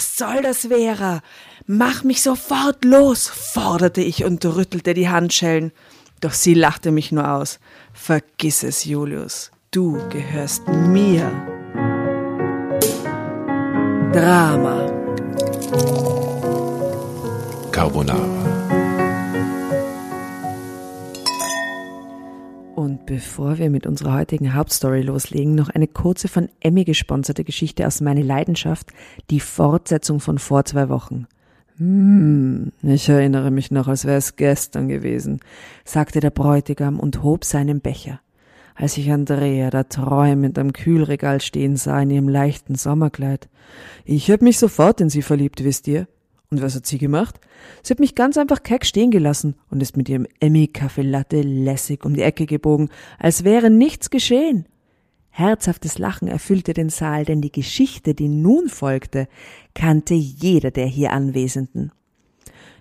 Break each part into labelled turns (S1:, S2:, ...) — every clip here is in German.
S1: Was soll das, Vera? Mach mich sofort los, forderte ich und rüttelte die Handschellen. Doch sie lachte mich nur aus. Vergiss es, Julius. Du gehörst mir. Drama.
S2: Carbonara.
S1: Und bevor wir mit unserer heutigen Hauptstory loslegen, noch eine kurze von Emmy gesponserte Geschichte aus Meine Leidenschaft, die Fortsetzung von vor zwei Wochen. Hm, ich erinnere mich noch, als wäre es gestern gewesen, sagte der Bräutigam und hob seinen Becher. Als ich Andrea da träumend am Kühlregal stehen sah in ihrem leichten Sommerkleid. Ich hab mich sofort in sie verliebt, wisst ihr? Und was hat sie gemacht? Sie hat mich ganz einfach keck stehen gelassen und ist mit ihrem Emmy Kaffee Latte lässig um die Ecke gebogen, als wäre nichts geschehen. Herzhaftes Lachen erfüllte den Saal, denn die Geschichte, die nun folgte, kannte jeder der hier Anwesenden.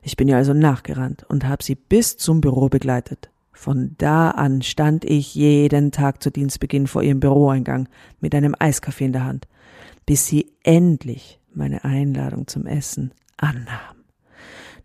S1: Ich bin ihr also nachgerannt und habe sie bis zum Büro begleitet. Von da an stand ich jeden Tag zu Dienstbeginn vor ihrem Büroeingang mit einem Eiskaffee in der Hand, bis sie endlich meine Einladung zum Essen annahm.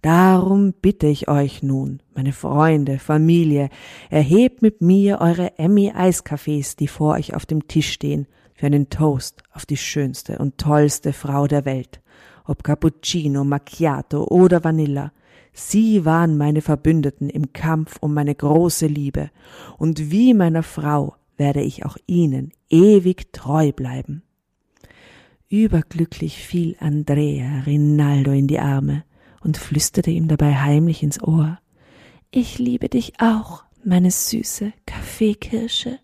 S1: Darum bitte ich euch nun, meine Freunde, Familie, erhebt mit mir eure Emmy Eiskaffees, die vor euch auf dem Tisch stehen, für einen Toast auf die schönste und tollste Frau der Welt. Ob Cappuccino, Macchiato oder Vanilla. Sie waren meine Verbündeten im Kampf um meine große Liebe, und wie meiner Frau werde ich auch ihnen ewig treu bleiben. Überglücklich fiel Andrea Rinaldo in die Arme und flüsterte ihm dabei heimlich ins Ohr Ich liebe dich auch, meine süße Kaffeekirsche.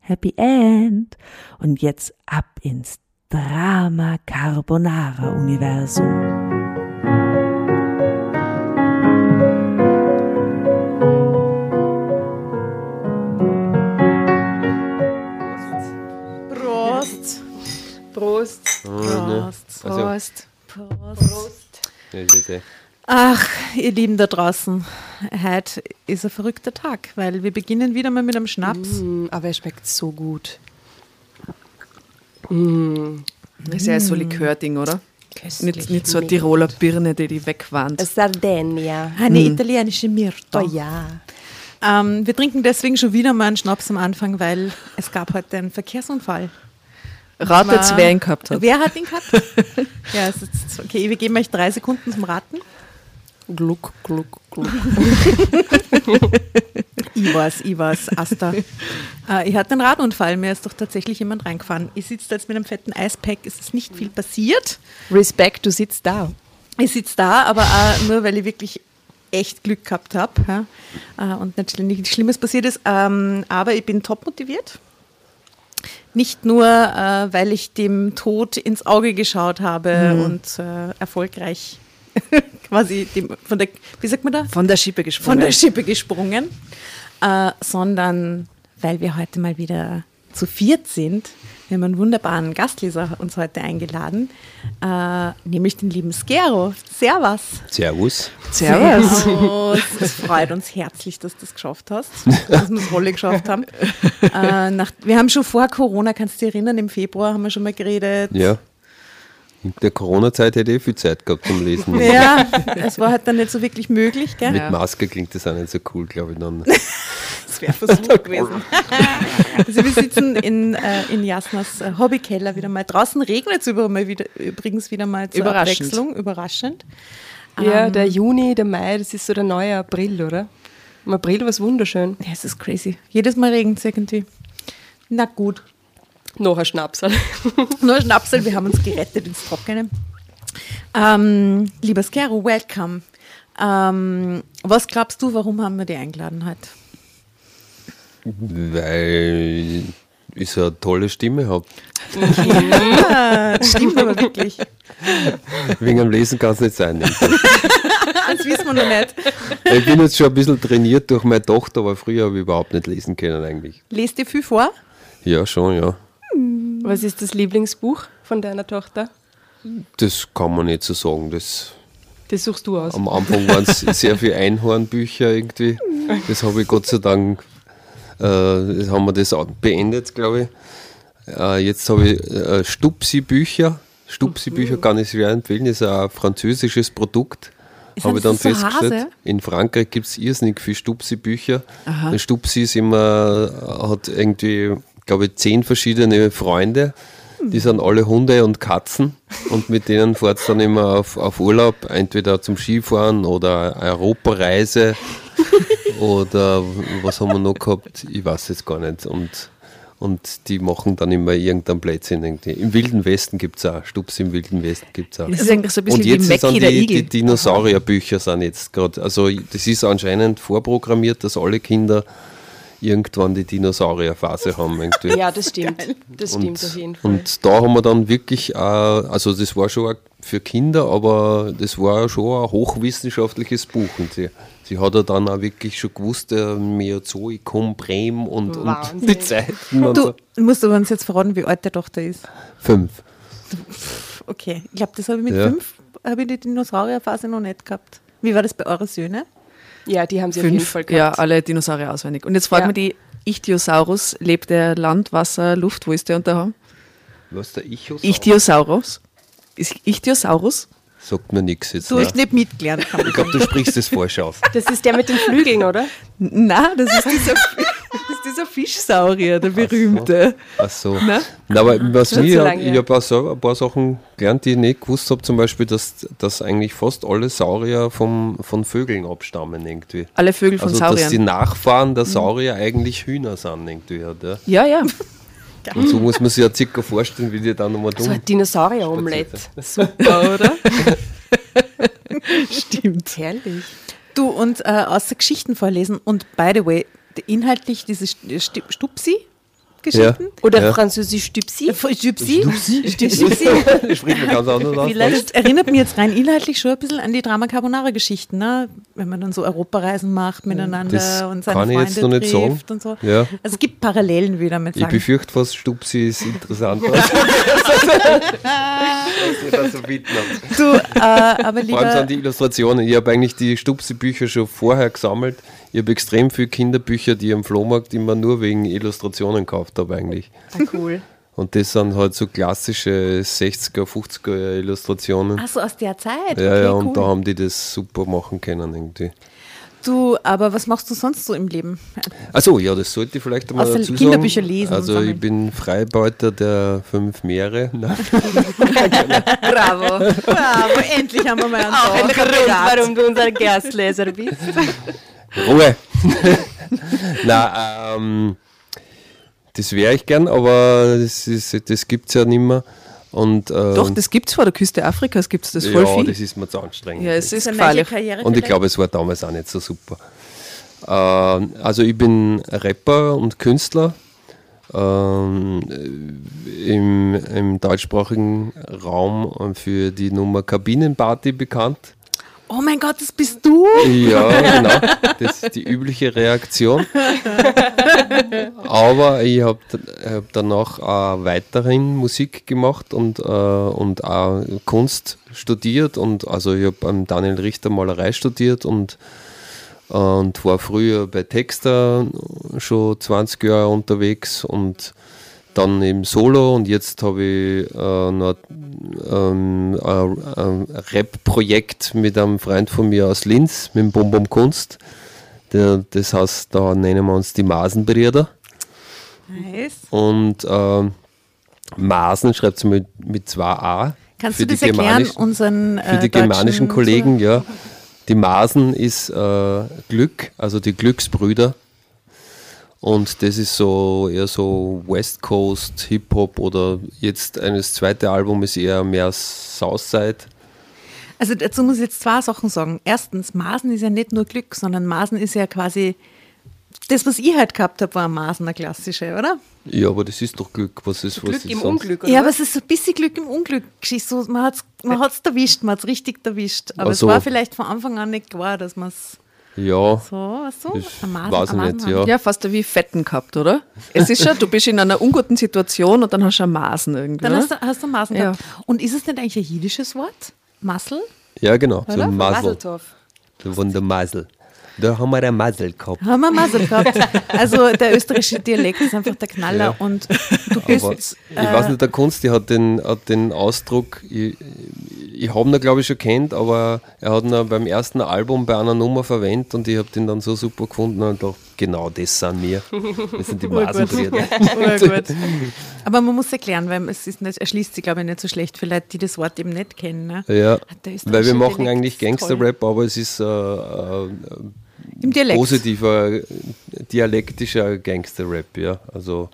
S1: Happy End. Und jetzt ab ins Drama Carbonara Universum.
S3: Prost.
S4: Prost.
S3: Prost.
S2: Also-
S3: Prost. Prost.
S2: Das ist eh.
S3: Ach, ihr Lieben da draußen, heute ist ein verrückter Tag, weil wir beginnen wieder mal mit einem Schnaps.
S4: Mm, aber er schmeckt so gut.
S1: Das ist ja so ein Likörding, oder?
S4: Köstlich.
S1: Nicht, nicht so eine Tiroler Birne, die die wegwandt.
S4: Sardinia.
S3: Eine italienische Myrto.
S4: Oh ja.
S3: Ähm, wir trinken deswegen schon wieder mal einen Schnaps am Anfang, weil es gab heute einen Verkehrsunfall.
S1: Ratet,
S3: War-
S1: wer ihn gehabt hat.
S3: Wer hat ihn gehabt? ja, es ist, okay, wir geben euch drei Sekunden zum Raten.
S4: Gluck, gluck, gluck.
S3: Ich weiß, ich weiß, Asta. äh, ich hatte einen Radunfall, mir ist doch tatsächlich jemand reingefahren. Ich sitze da jetzt mit einem fetten Eispack, es ist nicht viel passiert.
S4: Respekt, du sitzt da.
S3: Ich sitze da, aber auch nur, weil ich wirklich echt Glück gehabt habe ja, äh, und nicht nichts Schlimmes passiert ist. Ähm, aber ich bin top motiviert. Nicht nur, äh, weil ich dem Tod ins Auge geschaut habe und äh, erfolgreich quasi dem, von der, wie sagt man da?
S1: Von der Schippe
S3: von
S1: gesprungen.
S3: der Schippe gesprungen, äh, sondern weil wir heute mal wieder zu viert sind. Wir haben einen wunderbaren Gastleser uns heute eingeladen, äh, nämlich den lieben Skero. Servus.
S2: Servus.
S1: Servus.
S3: Servus. Es freut uns herzlich, dass du das geschafft hast, dass wir es alle geschafft haben. Äh, nach, wir haben schon vor Corona, kannst du dich erinnern, im Februar haben wir schon mal geredet.
S2: Ja. In der Corona-Zeit hätte ich viel Zeit gehabt zum Lesen.
S3: Ja, es war halt dann nicht so wirklich möglich, gell?
S2: Mit Maske klingt das auch nicht so cool, glaube ich. Dann.
S3: Das wäre Versuch gewesen. also wir sitzen in, äh, in Jasnas äh, Hobbykeller wieder mal. Draußen regnet es übrigens wieder mal zur
S1: Überraschend.
S3: Abwechslung. Überraschend.
S4: Ja, der Juni, der Mai, das ist so der neue April, oder? Im April war es wunderschön.
S3: Ja, es ist crazy. Jedes Mal regnet es irgendwie. Na gut.
S4: Noch ein Schnaps.
S3: Nur Schnapsel, wir haben uns gerettet ins Trockene. Ähm, lieber Skero, welcome. Ähm, was glaubst du, warum haben wir dich eingeladen heute?
S2: Weil ich so eine tolle Stimme habe.
S3: Das stimmt aber wirklich.
S2: Wegen am Lesen kann es nicht sein.
S3: Das wissen wir noch nicht.
S2: Ich bin jetzt schon ein bisschen trainiert durch meine Tochter, aber früher habe ich überhaupt nicht lesen können eigentlich.
S3: Lest dir viel vor?
S2: Ja, schon, ja.
S4: Was ist das Lieblingsbuch von deiner Tochter?
S2: Das kann man nicht so sagen. Das,
S4: Das suchst du aus.
S2: am Anfang waren es sehr viele Einhornbücher irgendwie. Das habe ich Gott sei Dank, äh, das haben wir das beendet, glaube ich. Äh, jetzt habe ich äh, Stupsi-Bücher, Stupsi-Bücher kann ich sehr empfehlen, ist ein französisches Produkt.
S3: Ist
S2: Habe ich
S3: das
S2: dann festgestellt.
S3: Hase?
S2: In Frankreich gibt es irrsinnig viele Stupsi-Bücher. Stupsi ist immer, hat irgendwie, glaube ich, zehn verschiedene Freunde. Die sind alle Hunde und Katzen und mit denen fährt es dann immer auf, auf Urlaub, entweder zum Skifahren oder Europareise oder was haben wir noch gehabt? Ich weiß es gar nicht. Und, und die machen dann immer irgendein Blödsinn. Irgendwie. Im Wilden Westen gibt es auch, Stups im Wilden Westen gibt es auch.
S1: Das ist eigentlich so ein bisschen
S2: Und jetzt
S1: wie
S2: sind die, die Dinosaurierbücher sind jetzt gerade, also das ist anscheinend vorprogrammiert, dass alle Kinder irgendwann die Dinosaurierphase haben. Irgendwie.
S4: Ja, das stimmt. Das stimmt auf jeden Fall.
S2: Und da haben wir dann wirklich, äh, also das war schon auch für Kinder, aber das war schon ein hochwissenschaftliches Buch. Und sie, sie hat ja dann auch wirklich schon gewusst, äh, Mesozoikum, Brem und, und die Zeiten und so.
S3: Du musst aber uns jetzt verraten, wie alt der Tochter ist.
S2: Fünf.
S3: Okay, ich glaube, das habe ich mit
S2: Ja.
S3: fünf, habe ich die Dinosaurierphase noch nicht gehabt. Wie war das bei euren Söhnen?
S4: Ja, die haben sie auf jeden
S1: Fünf,
S4: Fall
S1: ja,
S4: gehabt.
S1: alle Dinosaurier auswendig. Und jetzt fragt
S4: Ja.
S1: man die Ichthyosaurus, lebt der Land, Wasser, Luft, wo ist der unterhaben?
S2: Was der Ichthyosaurus?
S1: Ichthyosaurus? Ist Ichthyosaurus?
S2: Sagt mir nichts jetzt.
S3: Du
S2: ne?
S3: hast nicht mitgelernt.
S2: Ich
S3: ich
S2: glaube, du sprichst das falsch aus.
S4: Das ist der mit den Flügeln, oder?
S1: Nein, das ist dieser, das ist dieser Fischsaurier, der berühmte.
S2: Ach so. Na, aber was
S4: Schon
S2: mir, ich habe selber ein paar Sachen gelernt, die ich nicht gewusst habe, zum Beispiel, dass, dass eigentlich fast alle Saurier vom, von Vögeln abstammen irgendwie.
S1: Alle Vögel von
S2: Also, dass die
S1: Sauriern.
S2: Nachfahren der Saurier eigentlich Hühner sind irgendwie. Halt, ja.
S1: Ja, ja.
S2: Und so muss man sich ja circa vorstellen, wie die dann nochmal
S4: So
S2: tun.
S4: ein Dinosaurier-Omelette.
S1: Super, oder? Stimmt.
S4: Herrlich.
S3: Du und äh, außer Geschichten vorlesen und by the way, inhaltlich diese St- St- Stupsi-Geschichten?
S4: Oder
S2: Ja.
S4: französisch Stupsi.
S3: Äh, Stupsi? Stupsi?
S2: Das spricht man ganz anders aus.
S3: Das erinnert mich jetzt rein inhaltlich schon ein bisschen an die Drama Carbonara-Geschichten, ne? wenn man dann so Europareisen macht miteinander
S2: Das
S3: und seine
S2: kann ich
S3: Freunde
S2: jetzt noch nicht sagen.
S3: trifft und so.
S2: Ja.
S3: Also es gibt Parallelen, ich damit
S2: Ich befürchte fast, Stupsi ist interessanter. Was ihr da so bieten habt.
S3: Du, äh, aber
S2: Vor allem
S3: lieber,
S2: sind die Illustrationen. Ich habe eigentlich die Stupsi-Bücher schon vorher gesammelt. Ich habe extrem viele Kinderbücher, die ich am Flohmarkt immer nur wegen Illustrationen gekauft habe eigentlich.
S4: Ah, cool.
S2: Und das sind halt so klassische 60er, 50er Illustrationen.
S3: ach so, aus der Zeit.
S2: ja,
S3: okay,
S2: ja,
S3: cool.
S2: und da haben die das super machen können irgendwie.
S3: Du, aber was machst du sonst so im Leben?
S2: Achso, ja, das sollte ich vielleicht einmal
S3: Außer
S2: dazu
S3: Kinderbücher
S2: sagen.
S3: lesen
S2: Also ich bin Freibeuter der fünf Meere. Nein.
S1: Bravo.
S3: Bravo, endlich haben wir mal einen
S4: Auch ein. Grund, warum du unser Gerstleser bist.
S2: Ruhe! Na, ähm, das wäre ich gern, aber das, ist- das gibt es ja nicht mehr. Und, ähm,
S1: Doch, das gibt's vor der Küste Afrikas, gibt's das voll
S2: ja,
S1: viel.
S2: das ist mir zu anstrengend.
S1: ja, es ist
S3: ist eine neue
S1: gefährlich.
S3: Karriere
S2: Und ich glaube, es war damals auch nicht so super. Ähm, also ich bin Rapper und Künstler ähm, im, im deutschsprachigen Raum für die Nummer Kabinenparty bekannt.
S3: Oh mein Gott, das bist du?
S2: Ja, genau. Das ist die übliche Reaktion. Aber ich habe hab danach auch weiterhin Musik gemacht und, äh, und auch Kunst studiert. Und also ich habe beim Daniel Richter Malerei studiert und, äh, und war früher bei Texter schon 20 Jahre unterwegs und dann eben Solo und jetzt habe ich äh, noch ähm, ein, ein Rap-Projekt mit einem Freund von mir aus Linz, mit dem Bum Kunst. Der, das heißt, da nennen wir uns die Masenbrüder.
S3: Nice.
S2: Und ähm, Masen schreibt sie mit, mit zwei A.
S3: Kannst
S2: für
S3: du das erklären unseren äh,
S2: für die germanischen Kollegen, ja. Die Masen ist äh, Glück, also die Glücksbrüder. Und das ist so eher so West Coast Hip-Hop oder jetzt eines zweite Album ist eher mehr Southside.
S3: Also dazu muss ich jetzt zwei Sachen sagen. Erstens, Maßen ist ja nicht nur Glück, sondern Maßen ist ja quasi das, was ich halt gehabt habe, war ein Maßen, eine klassische, oder?
S2: Ja, aber das ist doch Glück. Was ist, was
S4: Glück
S2: ist
S4: im
S2: sonst?
S4: Unglück, oder
S3: Ja, aber
S4: was?
S3: es ist so ein bisschen Glück im Unglück. So, man hat es man hat's erwischt, man hat es richtig erwischt. Aber
S2: Ach
S3: es war vielleicht von Anfang an nicht klar, dass man es
S2: Ja,
S3: so,
S2: weiß ich
S3: Maßen
S2: nicht, ja.
S1: Ja, fast wie Fetten gehabt, oder? Es ist schon, du bist in einer unguten Situation und dann hast du einen Maßen irgendwie.
S3: Dann hast du, hast du Maßen
S1: Ja.
S3: gehabt. Und ist es nicht eigentlich ein jiddisches Wort? Massel?
S2: ja genau. So
S3: Oder?
S2: ein Masel.
S4: Maseltorf.
S2: Der Wundermasel. Da haben wir ein Masel gehabt.
S3: Haben wir Masel gehabt. Also der österreichische Dialekt ist einfach der Knaller
S2: Ja.
S3: und du bist.
S2: Aber ich weiß nicht, der Kunst, der hat den, hat den Ausdruck, ich, ich habe ihn glaube ich schon kennt, aber er hat ihn beim ersten Album bei einer Nummer verwendet und ich habe den dann so super gefunden und dachte, genau das sind wir. Wir sind die Masenbrüder.
S3: Urgut. Aber man muss erklären, weil es ist nicht, erschließt sich, glaube ich, nicht so schlecht für Leute, die das Wort eben nicht kennen. Ne?
S2: Ja, weil wir machen eigentlich. Gangster-Rap, aber es ist äh, äh,
S3: Dialekt.
S2: positiver, dialektischer Gangster-Rap, ja. Also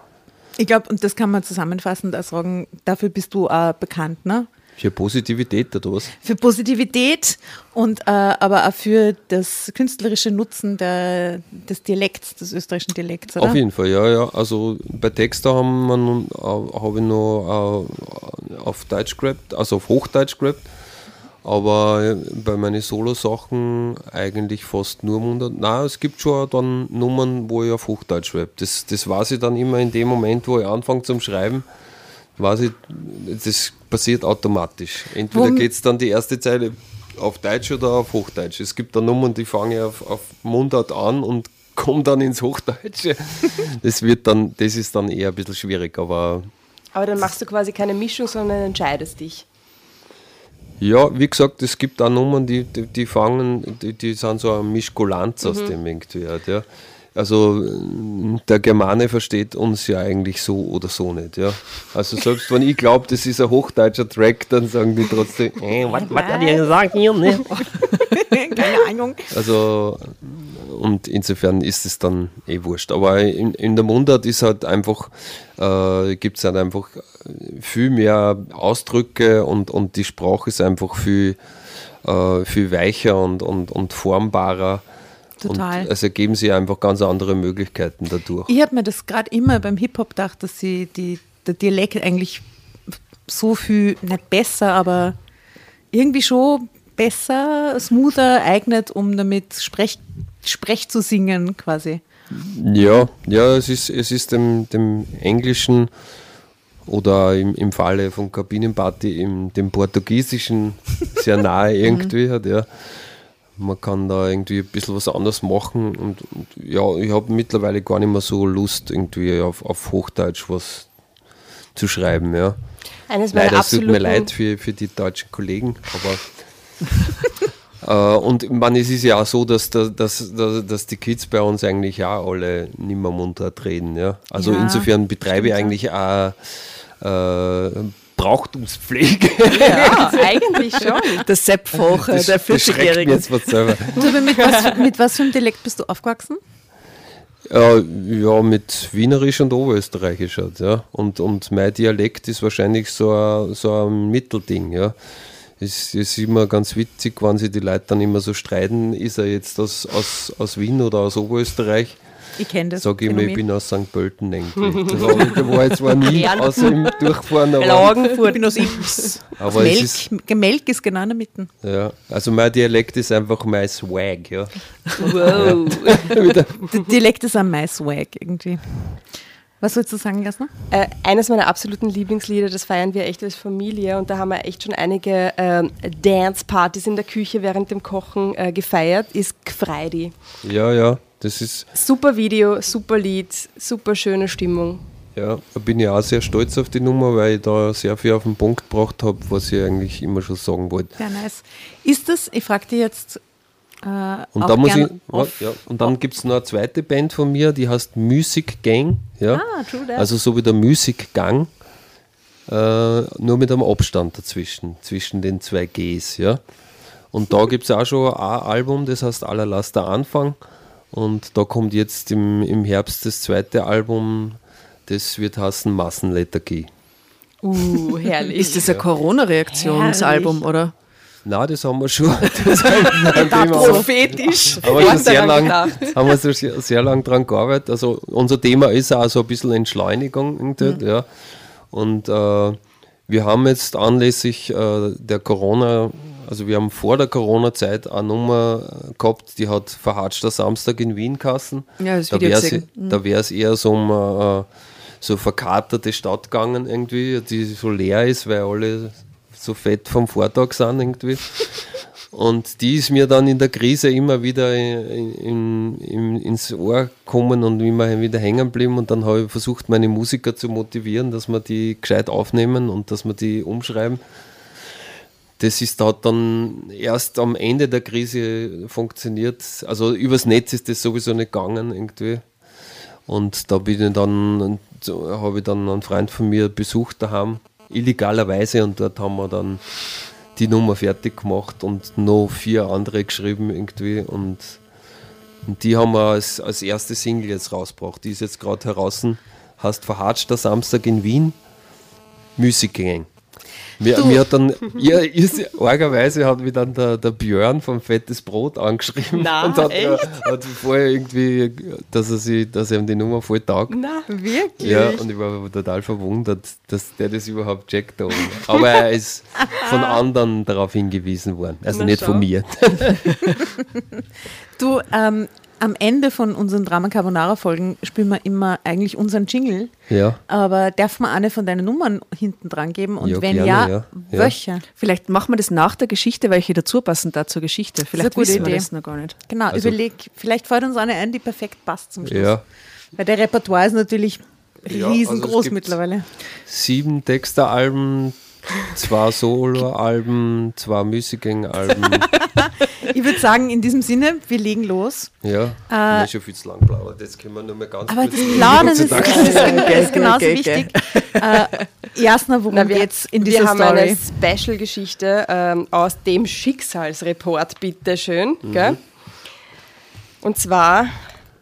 S3: Ich glaube, und das kann man zusammenfassend auch sagen, dafür bist du auch bekannt, ne?
S2: Für Positivität oder was?
S3: Für Positivität und äh, aber auch für das künstlerische Nutzen der, des Dialekts, des österreichischen Dialekts, oder?
S2: Auf jeden Fall, ja, ja. Also bei Texter nun, äh, habe ich noch äh, auf Deutsch gerappt, also auf Hochdeutsch gerappt. Aber bei meinen Solo-Sachen eigentlich fast nur Mundart. Nein, es gibt schon dann Nummern, wo ich auf Hochdeutsch rapp. Das, das weiß ich dann immer in dem Moment, wo ich anfange zum Schreiben. Ich, das passiert automatisch. Entweder geht es dann die erste Zeile auf Deutsch oder auf Hochdeutsch. Es gibt da Nummern, die fange ich auf, auf Mundart an und komme dann ins Hochdeutsche. Das wird dann, das ist dann eher ein bisschen schwierig, aber
S4: Aber dann machst du quasi keine Mischung, sondern entscheidest dich.
S2: Ja, wie gesagt, es gibt auch Nummern, die, die, die fangen, die, die sind so ein Mischkulanz aus dem irgendwie. halt, Ja. Also äh, der Germane versteht uns ja eigentlich so oder so nicht. Ja. Also selbst wenn ich glaube, das ist ein hochdeutscher Track, dann sagen die trotzdem, äh, was, hat er gesagt hier? Ne?
S3: Keine Ahnung.
S2: Also und insofern ist es dann eh wurscht. Aber in, in der Mundart ist halt einfach, äh, gibt es halt einfach viel mehr Ausdrücke und, und die Sprache ist einfach viel, äh, viel weicher und, und, und formbarer.
S3: Total.
S2: Und es ergeben sich einfach ganz andere Möglichkeiten dadurch.
S3: Ich habe mir das gerade immer beim Hip-Hop gedacht, dass sie die, der Dialekt eigentlich so viel, nicht besser, aber irgendwie schon besser, smoother eignet, um damit Sprech, Sprech zu singen quasi.
S2: Ja, ja, es ist, es ist dem, dem Englischen oder im, im Falle von Kabinenparty im, dem Portugiesischen sehr nahe irgendwie hat, ja. Man kann da irgendwie ein bisschen was anderes machen und, und ja, ich habe mittlerweile gar nicht mehr so Lust, irgendwie auf, auf Hochdeutsch was zu schreiben, ja.
S4: Eines meiner
S2: Leider, es tut mir leid für, für die deutschen Kollegen, aber äh, und man, es ist ja auch so, dass, da- dass, dass, dass die Kids bei uns eigentlich auch alle nicht mehr Mundart reden. Ja? Also
S3: Ja,
S2: insofern betreibe ich eigentlich auch äh, Brauchtumspflege.
S4: Ja, eigentlich schon.
S1: Das
S2: Das,
S1: der
S2: das schreckt mich
S1: 40-Jährigen.
S2: jetzt was selber.
S3: Du, mit, was, mit was für einem Dialekt bist du aufgewachsen?
S2: Äh, ja, mit Wienerisch und Oberösterreichisch halt, ja. Und, und mein Dialekt ist wahrscheinlich so ein, so ein Mittelding, ja. Es ist immer ganz witzig, wenn sich die Leute dann immer so streiten, ist er jetzt aus, aus, aus Wien oder aus Oberösterreich?
S3: Ich kenne das.
S2: Sag ich mir, ich bin aus St. Pölten. Da war, da war jetzt zwar nie außer im Durchfahren, aber,
S3: Ich bin aus Ips.
S2: aber es ist,
S3: Melk, Gemelk ist genau in der Mitte.
S2: ja, also mein Dialekt ist einfach mein Swag, ja.
S4: Wow.
S3: Der Dialekt ist am meisten swag irgendwie. Was sollst du sagen, Jasna?
S4: Äh, eines meiner absoluten Lieblingslieder, das feiern wir echt als Familie und da haben wir echt schon einige ähm, Dance-Partys in der Küche während dem Kochen äh, gefeiert, ist Gfreidi.
S2: Ja, ja, das ist,
S4: Super Video, super Lied, super schöne Stimmung.
S2: Ja, da bin ich auch sehr stolz auf die Nummer, weil ich da sehr viel auf den Punkt gebracht habe, was ich eigentlich immer schon sagen wollte.
S3: Ja, nice. Ist das, ich frage dich jetzt äh,
S2: Und,
S3: auch
S2: da muss ich, ja, und dann gibt es noch eine zweite Band von mir, die heißt Music Gang. Ja?
S3: Ah, true that.
S2: Also so wie der Music Gang, äh, nur mit einem Abstand dazwischen, zwischen den zwei Gs. Ja? Und da gibt es auch schon ein Album, das heißt Allerlass der Anfang. Und da kommt jetzt im, im Herbst das zweite Album, das wird heißen Massenlethargie.
S4: Uh, herrlich.
S1: Ist das ein Corona-Reaktionsalbum, oder?
S2: Nein, das haben wir schon. Das haben wir
S4: prophetisch.
S2: aber schon sehr lang, haben wir so sehr, sehr lang dran gearbeitet. Also unser Thema ist auch so ein bisschen Entschleunigung. irgendwie, Ja. Und äh, wir haben jetzt anlässlich äh, der Corona, also wir haben vor der Corona-Zeit eine Nummer gehabt, die hat verhatschter Samstag in Wien kassen.
S1: Ja, das
S2: da wäre es da wär's eher so um äh, so verkaterte Stadt gegangen irgendwie, die so leer ist, weil alle so fett vom Vortag sind irgendwie. Und die ist mir dann in der Krise immer wieder in, in, in, ins Ohr gekommen und immer wieder hängen geblieben. Und dann habe ich versucht, meine Musiker zu motivieren, dass wir die gescheit aufnehmen und dass wir die umschreiben. Das ist hat dann erst am Ende der Krise funktioniert. Also übers Netz ist das sowieso nicht gegangen irgendwie. Und da bin ich dann, habe ich dann einen Freund von mir besucht daheim, illegalerweise, und dort haben wir dann die Nummer fertig gemacht und noch vier andere geschrieben irgendwie und, und die haben wir als, als erste Single jetzt rausgebracht. Die ist jetzt gerade heraus, heißt Verhatschter Samstag in Wien, Music Gang. Mir, mir, hat dann, ja, argerweise hat mich dann der, der Björn vom Fettes Brot angeschrieben
S4: Na,
S2: und hat,
S4: echt?
S2: hat vorher irgendwie, dass er, sich, dass er ihm die Nummer voll taugt.
S4: Na,
S3: Wirklich?
S2: Ja, und ich war total verwundert, dass der das überhaupt checkt oben. Aber er ist von anderen darauf hingewiesen worden. Also
S4: Na,
S2: nicht
S4: schau.
S2: von mir.
S3: Du, ähm, am Ende von unseren Drama Carbonara Folgen spielen wir immer eigentlich unseren Jingle.
S2: Ja.
S3: Aber darf man eine von deinen Nummern hinten dran geben? Und
S2: Ja,
S3: wenn
S2: gerne,
S3: ja,
S2: ja.
S3: Welche?
S1: Vielleicht machen wir das nach der Geschichte, welche dazu passen da zur Geschichte. Vielleicht
S3: gute
S1: wissen wir
S3: Idee.
S1: das noch gar nicht.
S3: Genau,
S2: Also-
S3: überleg, vielleicht fällt uns eine ein, die perfekt passt zum Schluss.
S2: Ja.
S3: Weil der Repertoire ist natürlich
S2: Ja, also
S3: riesengroß
S2: es gibt-
S3: mittlerweile.
S2: Sieben Texteralben, zwei Soloalben, zwei Musiking-Alben.
S3: Ich würde sagen, in diesem Sinne, wir legen los.
S2: ja, äh, ist schon viel zu lang plaudert. Jetzt können wir nur mehr ganz
S3: Aber
S2: kurz
S3: das. Plaudern ist, ist, ist, genauso
S1: okay, okay.
S3: wichtig. Äh, Jasna, worum
S4: Na, wir,
S3: geht's in
S4: wir
S3: dieser
S4: haben
S3: Story?
S4: eine Special-Geschichte ähm, aus dem Schicksalsreport, bitteschön.
S2: Mhm.
S4: Gell? Und zwar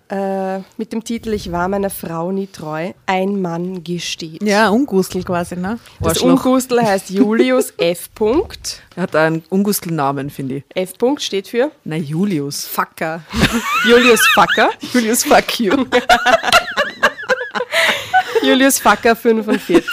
S4: äh, mit dem Titel Ich war meiner Frau nie treu, ein Mann gesteht.
S3: Ja, Ungustel quasi, ne?
S4: Das. Ungustel heißt Julius F. Punkt.
S1: Er hat einen Ungustelnamen, finde ich.
S4: F. Punkt steht für
S1: Na, Julius.
S3: Fucker.
S4: Julius Facker.
S1: Julius, fuck you.
S4: Julius Facker 45.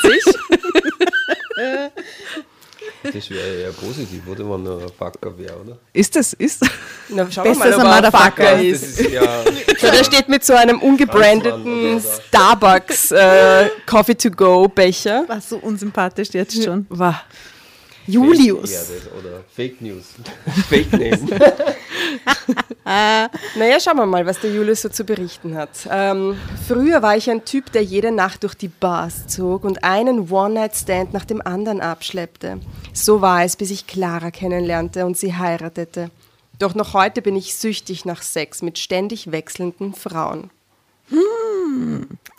S2: Das wäre eher positiv, oder? Wenn er ein Fucker wäre, oder?
S1: Ist das, ist
S4: Na, schauen
S3: Besser
S4: wir
S3: als
S4: mal, ob er ein
S2: Das
S4: ist.
S2: ist ja.
S4: So, der steht mit so einem ungebrandeten Starbucks äh, Coffee-to-go-Becher.
S3: War so unsympathisch jetzt schon.
S1: Wow.
S3: Julius.
S2: Oder Fake News. Fake Name.
S4: Naja, schauen wir mal, was der Julius so zu berichten hat. Ähm, früher war ich ein Typ, der jede Nacht durch die Bars zog und einen One-Night-Stand nach dem anderen abschleppte. So war es, bis ich Clara kennenlernte und sie heiratete. Doch noch heute bin ich süchtig nach Sex mit ständig wechselnden Frauen.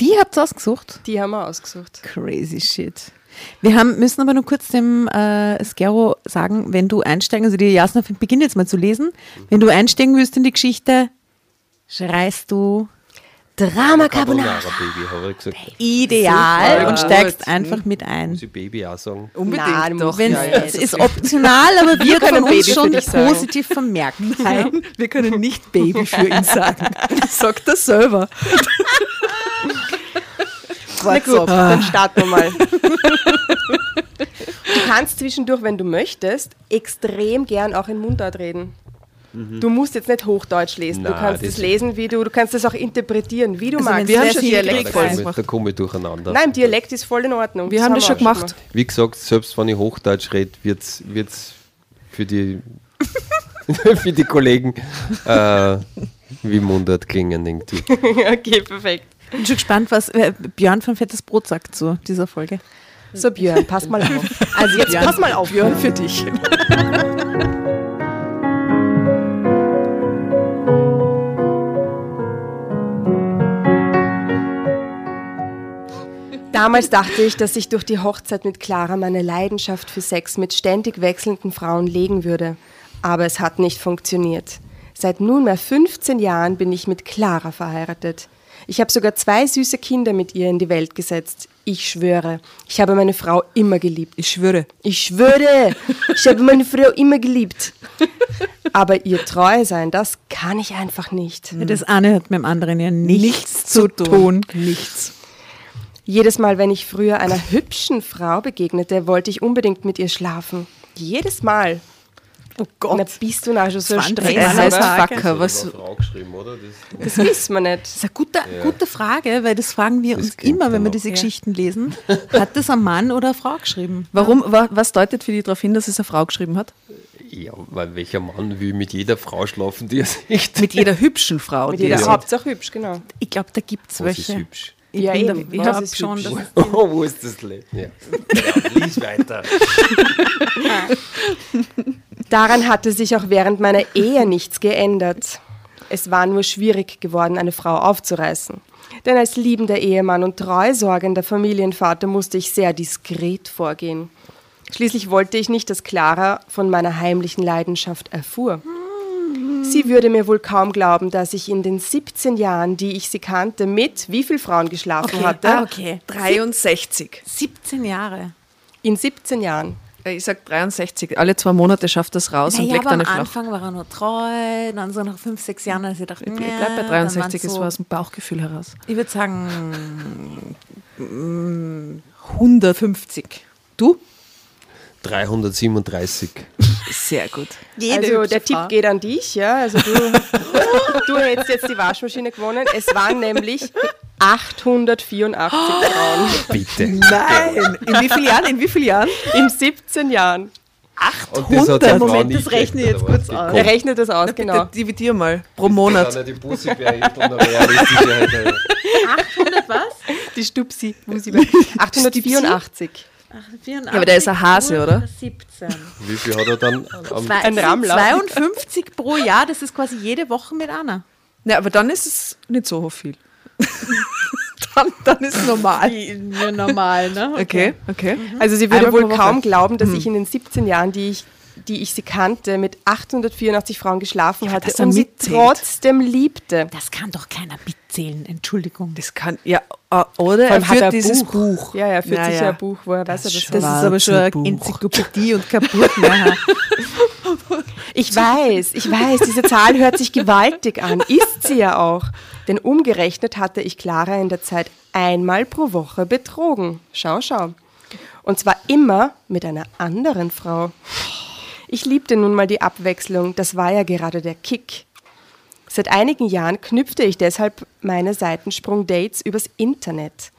S3: Die habt ihr ausgesucht?
S4: Die haben wir ausgesucht.
S3: Crazy shit. Wir haben, müssen aber nur kurz dem äh, Skero sagen, wenn du einsteigen, also die Jasna beginnt jetzt mal zu lesen, wenn du einsteigen willst in die Geschichte, schreist du
S4: Drama
S2: Carbonara Baby, habe ich gesagt.
S3: ideal
S1: Super,
S3: und steigst einfach mit ein.
S2: Muss ich Baby auch sagen?
S1: Unbedingt
S4: du
S1: doch.
S3: Wenn
S4: Ja, ja,
S3: es
S4: das
S3: ist optional, aber wir
S4: können
S3: können uns
S4: Baby
S3: schon
S4: sagen.
S3: positiv vermerken.
S1: Wir können nicht Baby für ihn sagen. Sagt er selber.
S4: Na gut, dann starten wir mal. Du kannst zwischendurch, wenn du möchtest, extrem gern auch in Mundart reden. Du musst jetzt nicht Hochdeutsch lesen. du
S2: Na,
S4: kannst
S2: das
S4: es lesen, wie du, du kannst es auch interpretieren, wie du
S3: Also
S4: magst.
S3: wir haben schon Dialekt voll. gemacht.
S2: da komme ich durcheinander.
S4: Nein, Dialekt ist voll in Ordnung.
S1: Wir haben das schon
S4: auch
S1: gemacht.
S2: Wie gesagt, selbst wenn ich Hochdeutsch rede, wird es für die, für die Kollegen äh, wie Mundart klingen irgendwie.
S4: okay, perfekt.
S3: Ich bin schon gespannt, was äh, Björn von Fettes Brot sagt zu dieser Folge.
S4: So, Björn, pass mal auf.
S3: Also
S4: Jetzt pass mal auf,
S1: Björn für dich.
S4: Damals dachte ich, dass ich durch die Hochzeit mit Clara meine Leidenschaft für Sex mit ständig wechselnden Frauen legen würde. Aber es hat nicht funktioniert. Seit nunmehr 15 Jahren bin ich mit Clara verheiratet. Ich habe sogar zwei süße Kinder mit ihr in die Welt gesetzt. Ich schwöre, ich habe meine Frau immer geliebt.
S1: Ich schwöre.
S4: Ich schwöre, ich habe meine Frau immer geliebt. Aber ihr treu sein, das kann ich einfach nicht.
S3: Das eine hat mit dem anderen ja nichts, zu tun.
S1: Nichts.
S4: Jedes Mal, wenn ich früher einer hübschen Frau begegnete, wollte ich unbedingt mit ihr schlafen. Jedes Mal.
S3: Oh
S4: Na,
S3: Gott.
S4: bist du na schon so
S3: 20
S4: streng?
S3: Am
S1: heißt
S3: Tag.
S1: Fucker. Was,
S2: Das war eine Frau geschrieben, oder? Das,
S4: Das wissen wir nicht.
S3: Das ist eine gute, gute Frage, weil das fragen wir
S2: Das
S3: uns immer, wenn wir diese Geschichten lesen. Hat das ein Mann oder eine Frau geschrieben?
S1: warum, wa, was deutet für dich darauf hin, dass es eine Frau geschrieben hat?
S2: Ja, weil welcher Mann will mit jeder Frau schlafen, die er sieht?
S1: Mit jeder hübschen Frau.
S4: Mit
S1: die
S4: jeder
S1: er-
S4: Hauptsache hübsch, genau.
S3: Ich glaube, da gibt es
S2: Was ist
S3: welche.
S2: hübsch?
S3: Ich
S4: Ja,
S3: bin
S4: eben.
S3: da, ich habe schon, das
S2: Oh, wo ist das Leben? Ja. ja lies weiter.
S4: Daran hatte sich auch während meiner Ehe nichts geändert. Es war nur schwierig geworden, eine Frau aufzureißen. Denn als liebender Ehemann und treusorgender Familienvater musste ich sehr diskret vorgehen. Schließlich wollte ich nicht, dass Clara von meiner heimlichen Leidenschaft erfuhr. Sie würde mir wohl kaum glauben, dass ich in den 17 Jahren, die ich sie kannte, mit wie viel Frauen geschlafen
S3: Okay.
S4: hatte.
S3: Ah, okay.
S1: 63.
S3: 17 Jahre.
S4: In 17 Jahren.
S1: Ich sag 63. Alle zwei Monate schafft das raus und
S3: Naja,
S1: legt
S3: aber am
S1: eine flach.
S3: Anfang war er nur treu, dann so nach 5, 6 Jahren, als ich dachte,
S1: Ich bleib bei
S3: dann
S1: 63,
S3: waren's
S1: es
S3: so,
S1: war aus dem Bauchgefühl heraus.
S3: Ich würde sagen mm, 150. Du?
S2: 337.
S1: Sehr gut.
S4: also der Tipp geht an dich, ja. Also du, du hättest jetzt die Waschmaschine gewonnen. Es waren nämlich 884 Frauen
S2: Bitte.
S1: Nein! In wie vielen Jahren? In wie vielen Jahren?
S4: in 17 Jahren.
S2: Und das
S3: Moment, das rechne ich jetzt
S2: aber
S3: kurz
S2: es
S4: Er rechnet das aus,
S1: Bitte
S4: genau.
S1: dividier mal pro. Monat.
S2: Die hätte.
S3: 800 was?
S4: Die Stupsi. Musi. 884.
S1: Ja, aber der ist ein Hase, oder?
S3: 17.
S2: Wie viel hat er dann am
S3: Zwei,
S4: Ein Rammler.
S3: 52 pro Jahr, das ist quasi jede Woche mit einer.
S1: Ja, aber dann ist es nicht so viel. dann, dann ist es normal.
S3: Ja, normal, ne?
S1: Okay, okay.
S4: Also sie würde
S1: Einmal
S4: wohl kaum glauben, dass ich in den 17 Jahren, die ich, die ich sie kannte, mit 884 Frauen geschlafen hatte
S1: dass er
S4: und sie
S1: mitzählt.
S4: trotzdem liebte.
S3: Das kann doch keiner mitzählen, Entschuldigung.
S1: Das kann, ja, äh, oder er führt
S4: er
S1: dieses
S4: Buch.
S1: Buch.
S4: Ja, ja, er führt
S1: Ja,
S4: sicher
S1: ja.
S4: ein Buch, woher weiß er das?
S1: schon
S3: Das
S1: wahr.
S3: ist aber schon eine
S1: Buch.
S3: Enzyklopädie und kaputt.
S4: Ich weiß, ich weiß, diese Zahl hört sich gewaltig an, ist sie ja auch. Denn umgerechnet hatte ich Clara in der Zeit einmal pro Woche betrogen. Schau, schau. Und zwar immer mit einer anderen Frau. Ich liebte nun mal die Abwechslung, das war ja gerade der Kick. Seit einigen Jahren knüpfte ich deshalb meine Seitensprung-Dates übers Internet.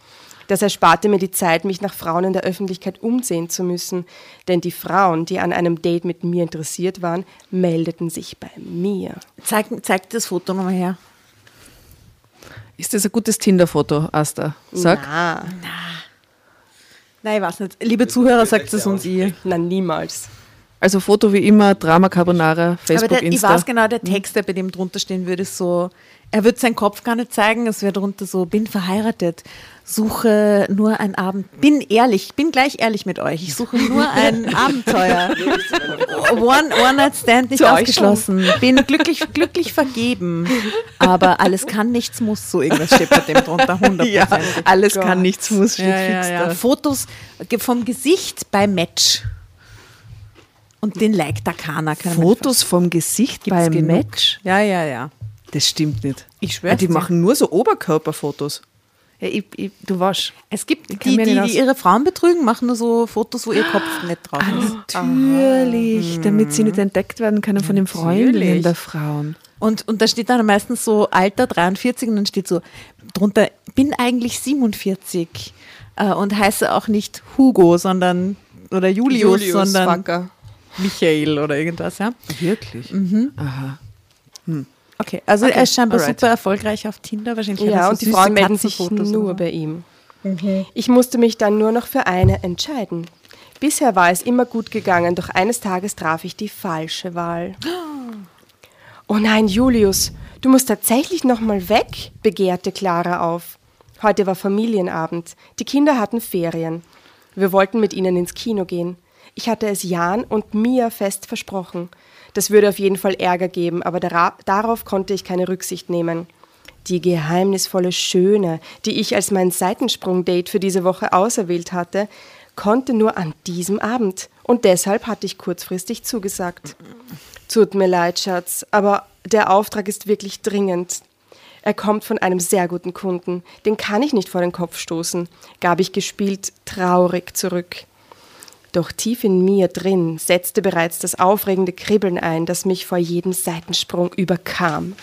S4: Das ersparte mir die Zeit, mich nach Frauen in der Öffentlichkeit umsehen zu müssen, denn die Frauen, die an einem Date mit mir interessiert waren, meldeten sich bei mir.
S3: Zeig, zeig das Foto nochmal her.
S1: Ist das ein gutes Tinder-Foto, Asta? Sag.
S4: Na,
S3: Nein, ich weiß nicht. Liebe Zuhörer, sagt es uns ihr.
S4: na niemals.
S1: Also Foto wie immer, Drama Carbonara,
S3: Aber
S1: Facebook,
S3: der, ich
S1: Insta.
S3: weiß genau, der Text, der bei dem drunter stehen würde, ist so, er wird seinen Kopf gar nicht zeigen, es wäre drunter so, bin verheiratet, suche nur ein Abend, bin ehrlich, bin gleich ehrlich mit euch, ich suche nur ein Abenteuer. One, One Night Stand nicht
S4: Zu
S3: ausgeschlossen, bin glücklich, glücklich vergeben, aber alles kann, nichts muss, so irgendwas steht bei dem drunter, 100%.
S1: ja, alles
S4: Gott.
S1: kann, nichts muss, steht
S3: Ja, ja, ja. Fotos vom Gesicht bei Match. Und den liked da keiner. keine
S1: Fotos vom Gesicht
S3: Gibt's
S1: beim
S3: genug?
S1: Match?
S3: Ja, ja, ja.
S1: Das stimmt nicht.
S3: Ich
S1: Ja,
S3: schwör's
S1: die
S3: dir.
S1: machen nur so Oberkörperfotos. Ja, ich, ich, du warst.
S3: Es gibt die, die,
S1: aus.
S3: die ihre Frauen betrügen, machen nur so Fotos, wo ihr Kopf nicht drauf ist.
S1: Natürlich, damit sie nicht entdeckt werden können von den Freundinnen
S3: Natürlich.
S1: der Frauen.
S3: Und, und da steht dann meistens so Alter 43 und dann steht so drunter, bin eigentlich 47 äh, und heiße auch nicht Hugo, sondern oder Julius, sondern
S4: Fucker.
S3: Michael oder irgendwas, ja.
S1: Wirklich? Aha.
S3: Okay, also er ist scheinbar
S1: alright.
S3: super erfolgreich auf Tinder, wahrscheinlich.
S4: Ja,
S3: so
S4: und die Frauen melden sich nur bei ihm. Ich musste mich dann nur noch für eine entscheiden. Bisher war es immer gut gegangen, doch eines Tages traf ich die falsche Wahl. Oh nein, Julius, du musst tatsächlich noch mal weg, begehrte Clara auf. Heute war Familienabend. Die Kinder hatten Ferien. Wir wollten mit ihnen ins Kino gehen. Ich hatte es Jan und Mia fest versprochen. Das würde auf jeden Fall Ärger geben, aber dara darauf konnte ich keine Rücksicht nehmen. Die geheimnisvolle Schöne, die ich als mein Seitensprung-Date für diese Woche auserwählt hatte, konnte nur an diesem Abend. Und deshalb hatte ich kurzfristig zugesagt. Tut mir leid, Schatz, aber der Auftrag ist wirklich dringend. Er kommt von einem sehr guten Kunden. Den kann ich nicht vor den Kopf stoßen, gab ich gespielt traurig zurück. Doch tief in mir drin setzte bereits das aufregende Kribbeln ein, das mich vor jedem Seitensprung überkam.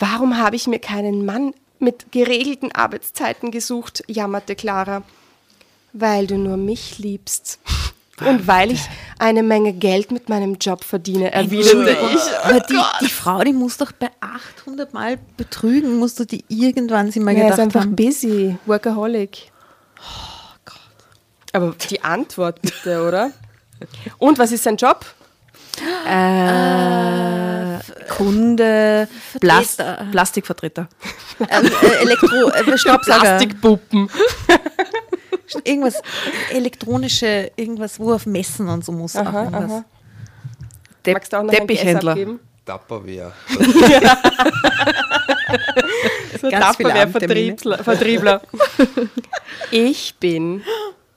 S4: Warum habe ich mir keinen Mann mit geregelten Arbeitszeiten gesucht? jammerte Clara. Weil du nur mich liebst. Und weil ich eine Menge Geld mit meinem Job verdiene, erwiderte ich.
S3: Aber die, die Frau, die muss doch bei 800 Mal betrügen, musst du die irgendwann sie mal
S4: Ja, ist
S3: gedacht
S4: einfach
S3: haben.
S4: busy, workaholic. Oh. Aber die Antwort bitte, oder? Und was ist sein Job?
S1: Äh, Kunde, Plast
S3: Vertreter.
S1: Plastikvertreter.
S3: Ähm, äh, Elektro, äh, Staubsauger,
S4: Plastikpuppen.
S3: irgendwas elektronische, irgendwas, wo auf Messen und so muss.
S4: Aha, aha. Magst du auch noch ein
S1: Teppichhändler.
S4: Abgeben?
S2: Tupperware.
S4: So
S3: Ganz viele
S4: Tupperware
S3: Abendtermine.
S4: Vertriebler. Vertriebler. Ich bin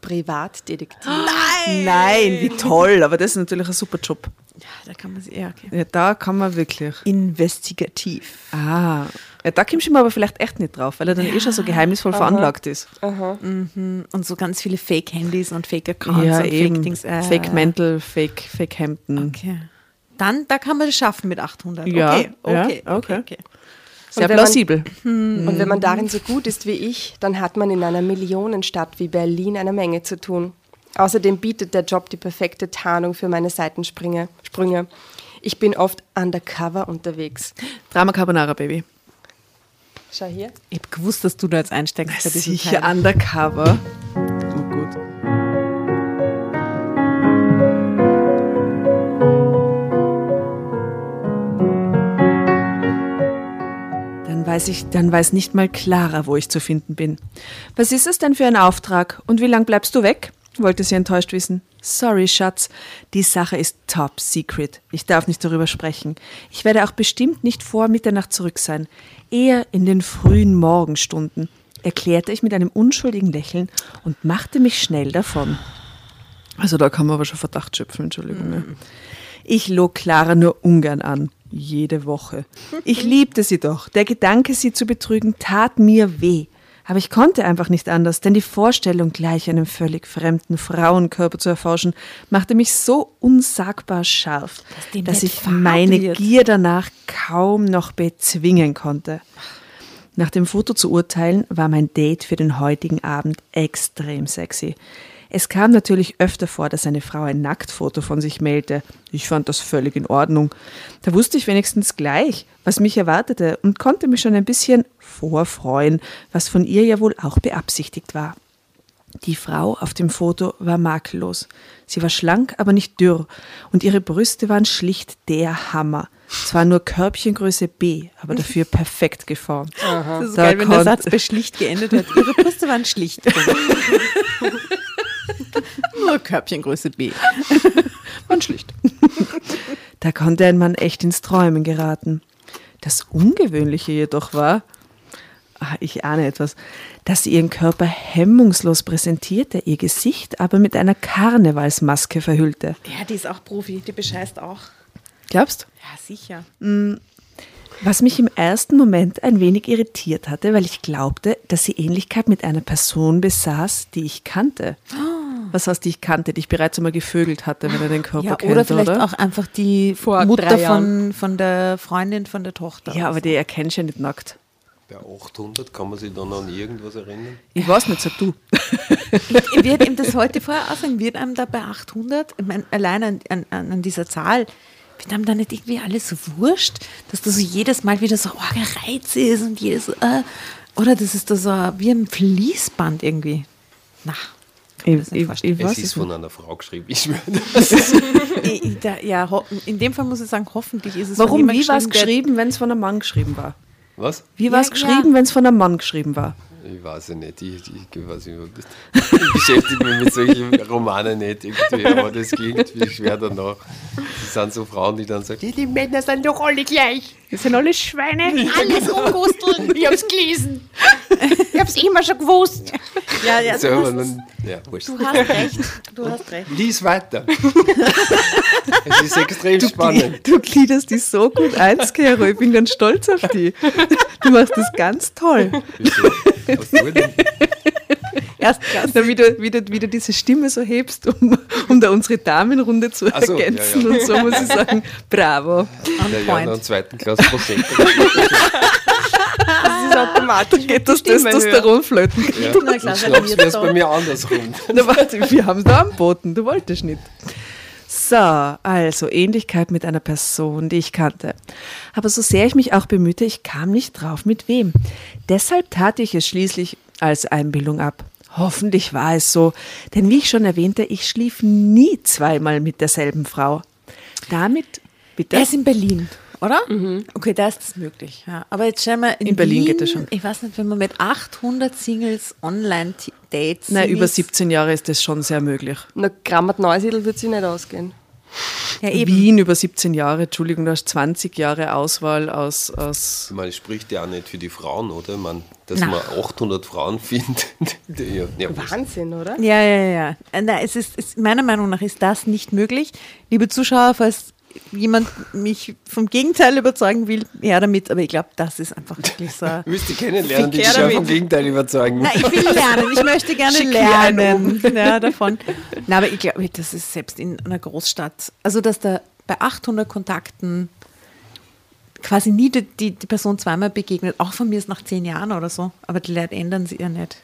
S4: Privatdetektiv.
S1: Nein, wie toll, aber das ist natürlich ein super Job.
S3: Ja, da kann man sie, ja, okay.
S1: Ja, da kann man wirklich.
S3: Investigativ.
S1: Ah, ja, da kommst du mir aber vielleicht echt nicht drauf, weil er dann eh schon so geheimnisvoll veranlagt ist.
S3: Und so ganz viele Fake-Handys und Fake-Accounts
S1: Ja,
S3: und. Fake-Dings. äh,
S1: Fake Mäntel, Fake, Fake Hemden.
S3: Okay. Dann, da kann man das schaffen mit 800.
S1: Ja,
S3: okay, okay,
S1: ja,
S3: okay,
S1: okay.
S3: okay.
S1: Sehr
S4: Und wenn man-
S1: plausibel.
S4: Und wenn man darin so gut ist wie ich, dann hat man in einer Millionenstadt wie Berlin eine Menge zu tun. Außerdem bietet der Job die perfekte Tarnung für meine Seitensprünge. Sprünge. Ich bin oft undercover unterwegs.
S1: Drama Carbonara, Baby.
S4: Schau hier.
S3: Ich habe gewusst, dass du da jetzt einsteigst diesem
S1: Sicher
S3: Teil.
S1: undercover. Weiß ich, dann weiß nicht mal Clara, wo ich zu finden bin. Was ist es denn für ein Auftrag? Und wie lang bleibst du weg? wollte sie enttäuscht wissen. Sorry, Schatz, die Sache ist top secret. Ich darf nicht darüber sprechen. Ich werde auch bestimmt nicht vor Mitternacht zurück sein. Eher in den frühen Morgenstunden, erklärte ich mit einem unschuldigen Lächeln und machte mich schnell davon. Also da kann man aber schon Verdacht schöpfen, Entschuldigung. Ja. Ich log Clara nur ungern an. Jede Woche. Ich liebte sie doch. Der Gedanke, sie zu betrügen, tat mir weh. Aber ich konnte einfach nicht anders, denn die Vorstellung, gleich einem völlig fremden Frauenkörper zu erforschen, machte mich so unsagbar scharf, dass
S3: nicht
S1: ich meine
S3: wird.
S1: Gier danach kaum noch bezwingen konnte. Nach dem Foto zu urteilen, war mein Date für den heutigen Abend extrem sexy. Es kam natürlich öfter vor, dass eine Frau ein Nacktfoto von sich mailte. Ich fand das völlig in Ordnung. Da wusste ich wenigstens gleich, was mich erwartete und konnte mich schon ein bisschen vorfreuen, was von ihr ja wohl auch beabsichtigt war. Die Frau auf dem Foto war makellos. Sie war schlank, aber nicht dürr, und ihre Brüste waren schlicht der Hammer. Zwar nur Körbchengröße B, aber dafür perfekt geformt.
S3: Das ist
S1: Da
S3: geil, wenn der Satz bei schlicht geendet hat. Ihre Brüste waren schlicht. Nur Körbchengröße B.
S1: Und schlicht. da konnte ein Mann echt ins Träumen geraten. Das Ungewöhnliche jedoch war, ah, ich ahne etwas, dass sie ihren Körper hemmungslos präsentierte, ihr Gesicht aber mit einer Karnevalsmaske verhüllte.
S3: Ja, die ist auch Profi, die bescheißt auch.
S1: Glaubst?
S3: Ja, sicher.
S1: Was mich im ersten Moment ein wenig irritiert hatte, weil ich glaubte, dass sie Ähnlichkeit mit einer Person besaß, die ich kannte. Was heißt, die ich kannte, die ich bereits einmal gevögelt hatte, wenn er den Körper
S3: Ja,
S1: kennt,
S3: oder vielleicht
S1: oder?
S3: auch einfach die
S4: Vor
S3: Mutter von, von der Freundin von der Tochter.
S1: Ja, aber die erkennst du ja nicht nackt.
S2: Bei 800 kann man sich dann an irgendwas erinnern.
S1: Ich weiß nicht, sag du.
S3: Ich werde ihm das heute vorher auch sagen, wird einem da bei 800, ich mein, allein an, an, an dieser Zahl, wird einem da nicht irgendwie alles so wurscht, dass da so jedes Mal wieder so arger Reiz ist und jedes, äh, oder das ist da so wie ein Fließband irgendwie. Na, kann
S1: Ich,
S3: mir das nicht
S1: ich,
S3: vorstellen.
S1: ich
S2: Es ist
S1: es
S2: von
S1: nicht.
S2: einer Frau geschrieben. Ich schwöre.
S3: Ich- ich- da- ja, in dem Fall muss ich sagen, hoffentlich ist es
S1: Warum, wie war es geschrieben, wenn es von einem Mann geschrieben war?
S2: Was?
S1: Wie war es
S3: Ja,
S1: geschrieben, wenn es von einem Mann geschrieben war?
S2: Ich weiß ja nicht. Ich, ich, ich, weiß nicht, ich beschäftige mich mit solchen Romanen nicht irgendwie, aber das klingt wie schwer danach. Das sind so Frauen, die dann sagen, die, die Männer sind doch alle gleich.
S1: Das sind alle Schweine.
S5: Alles umgusteln. Ich hab's gelesen. Ich hab's immer schon gewusst.
S3: Ja, ja,
S2: So,
S3: du,
S2: dann, ja, wurscht.
S3: du hast recht. Du hast recht.
S2: Lies weiter. es ist extrem spannend.
S1: Du gliederst die so gut ein, Skero. Ich bin ganz stolz auf dich. Du machst das ganz toll.
S2: Wieso? Was tue denn?
S1: Erst Na, wie, du, wie, du, wie du diese Stimme so hebst, um, um da unsere Damenrunde zu
S2: Ach so, ja,
S1: ergänzen
S2: ja.
S1: und so muss ich sagen, bravo.
S2: Ja, ja,
S3: point.
S2: noch einen zweiten Klasse Prosecco.
S4: Automatisch
S1: Geht das. Testosteron flöten?
S2: Ja.
S3: Na klar,
S2: wäre es bei mir andersrum.
S1: Na, warte, wir haben da angeboten, du wolltest nicht. So, also Ähnlichkeit mit einer Person, die ich kannte. Aber so sehr ich mich auch bemühte, ich kam nicht drauf, mit wem. Deshalb tat ich es schließlich als Einbildung ab. Hoffentlich war es so, denn wie ich schon erwähnte, ich schlief nie zweimal mit derselben Frau. Damit, bitte.
S3: Der ist in Berlin, oder? Okay, da ist das möglich. Ja. Aber jetzt schau mal, in,
S1: In Berlin
S3: Wien,
S1: geht das schon.
S3: Ich weiß nicht, wenn man mit 800 Singles Online-Dates.
S1: Na, über
S3: ist-
S1: 17 Jahre ist das schon sehr möglich.
S4: Na, Grammat Neusiedl wird sich nicht ausgehen.
S3: Ja, eben.
S1: Wien über 17 Jahre, Entschuldigung, du hast 20 Jahre Auswahl aus, aus
S2: Ich meine, das spricht ja auch nicht für die Frauen, oder? Meine, dass
S3: Na.
S2: man 800 Frauen findet. ja, ja.
S4: Wahnsinn, oder?
S3: Ja, ja, ja. Na, es ist, es, meiner Meinung nach ist das nicht möglich. Liebe Zuschauer, falls jemand mich vom Gegenteil überzeugen will, ja damit. Aber ich glaube, das ist einfach wirklich so.
S2: Ich müsste kennenlernen, die dich vom. Gegenteil überzeugen.
S3: Na, ich will lernen. Ich möchte gerne
S1: Schick
S3: lernen ja, davon. Na, aber ich glaube, das ist selbst in einer Großstadt, also dass da bei 800 Kontakten quasi nie die, die, die Person zweimal begegnet, auch von mir ist nach zehn Jahren oder so, aber die Leute ändern sich ja nicht.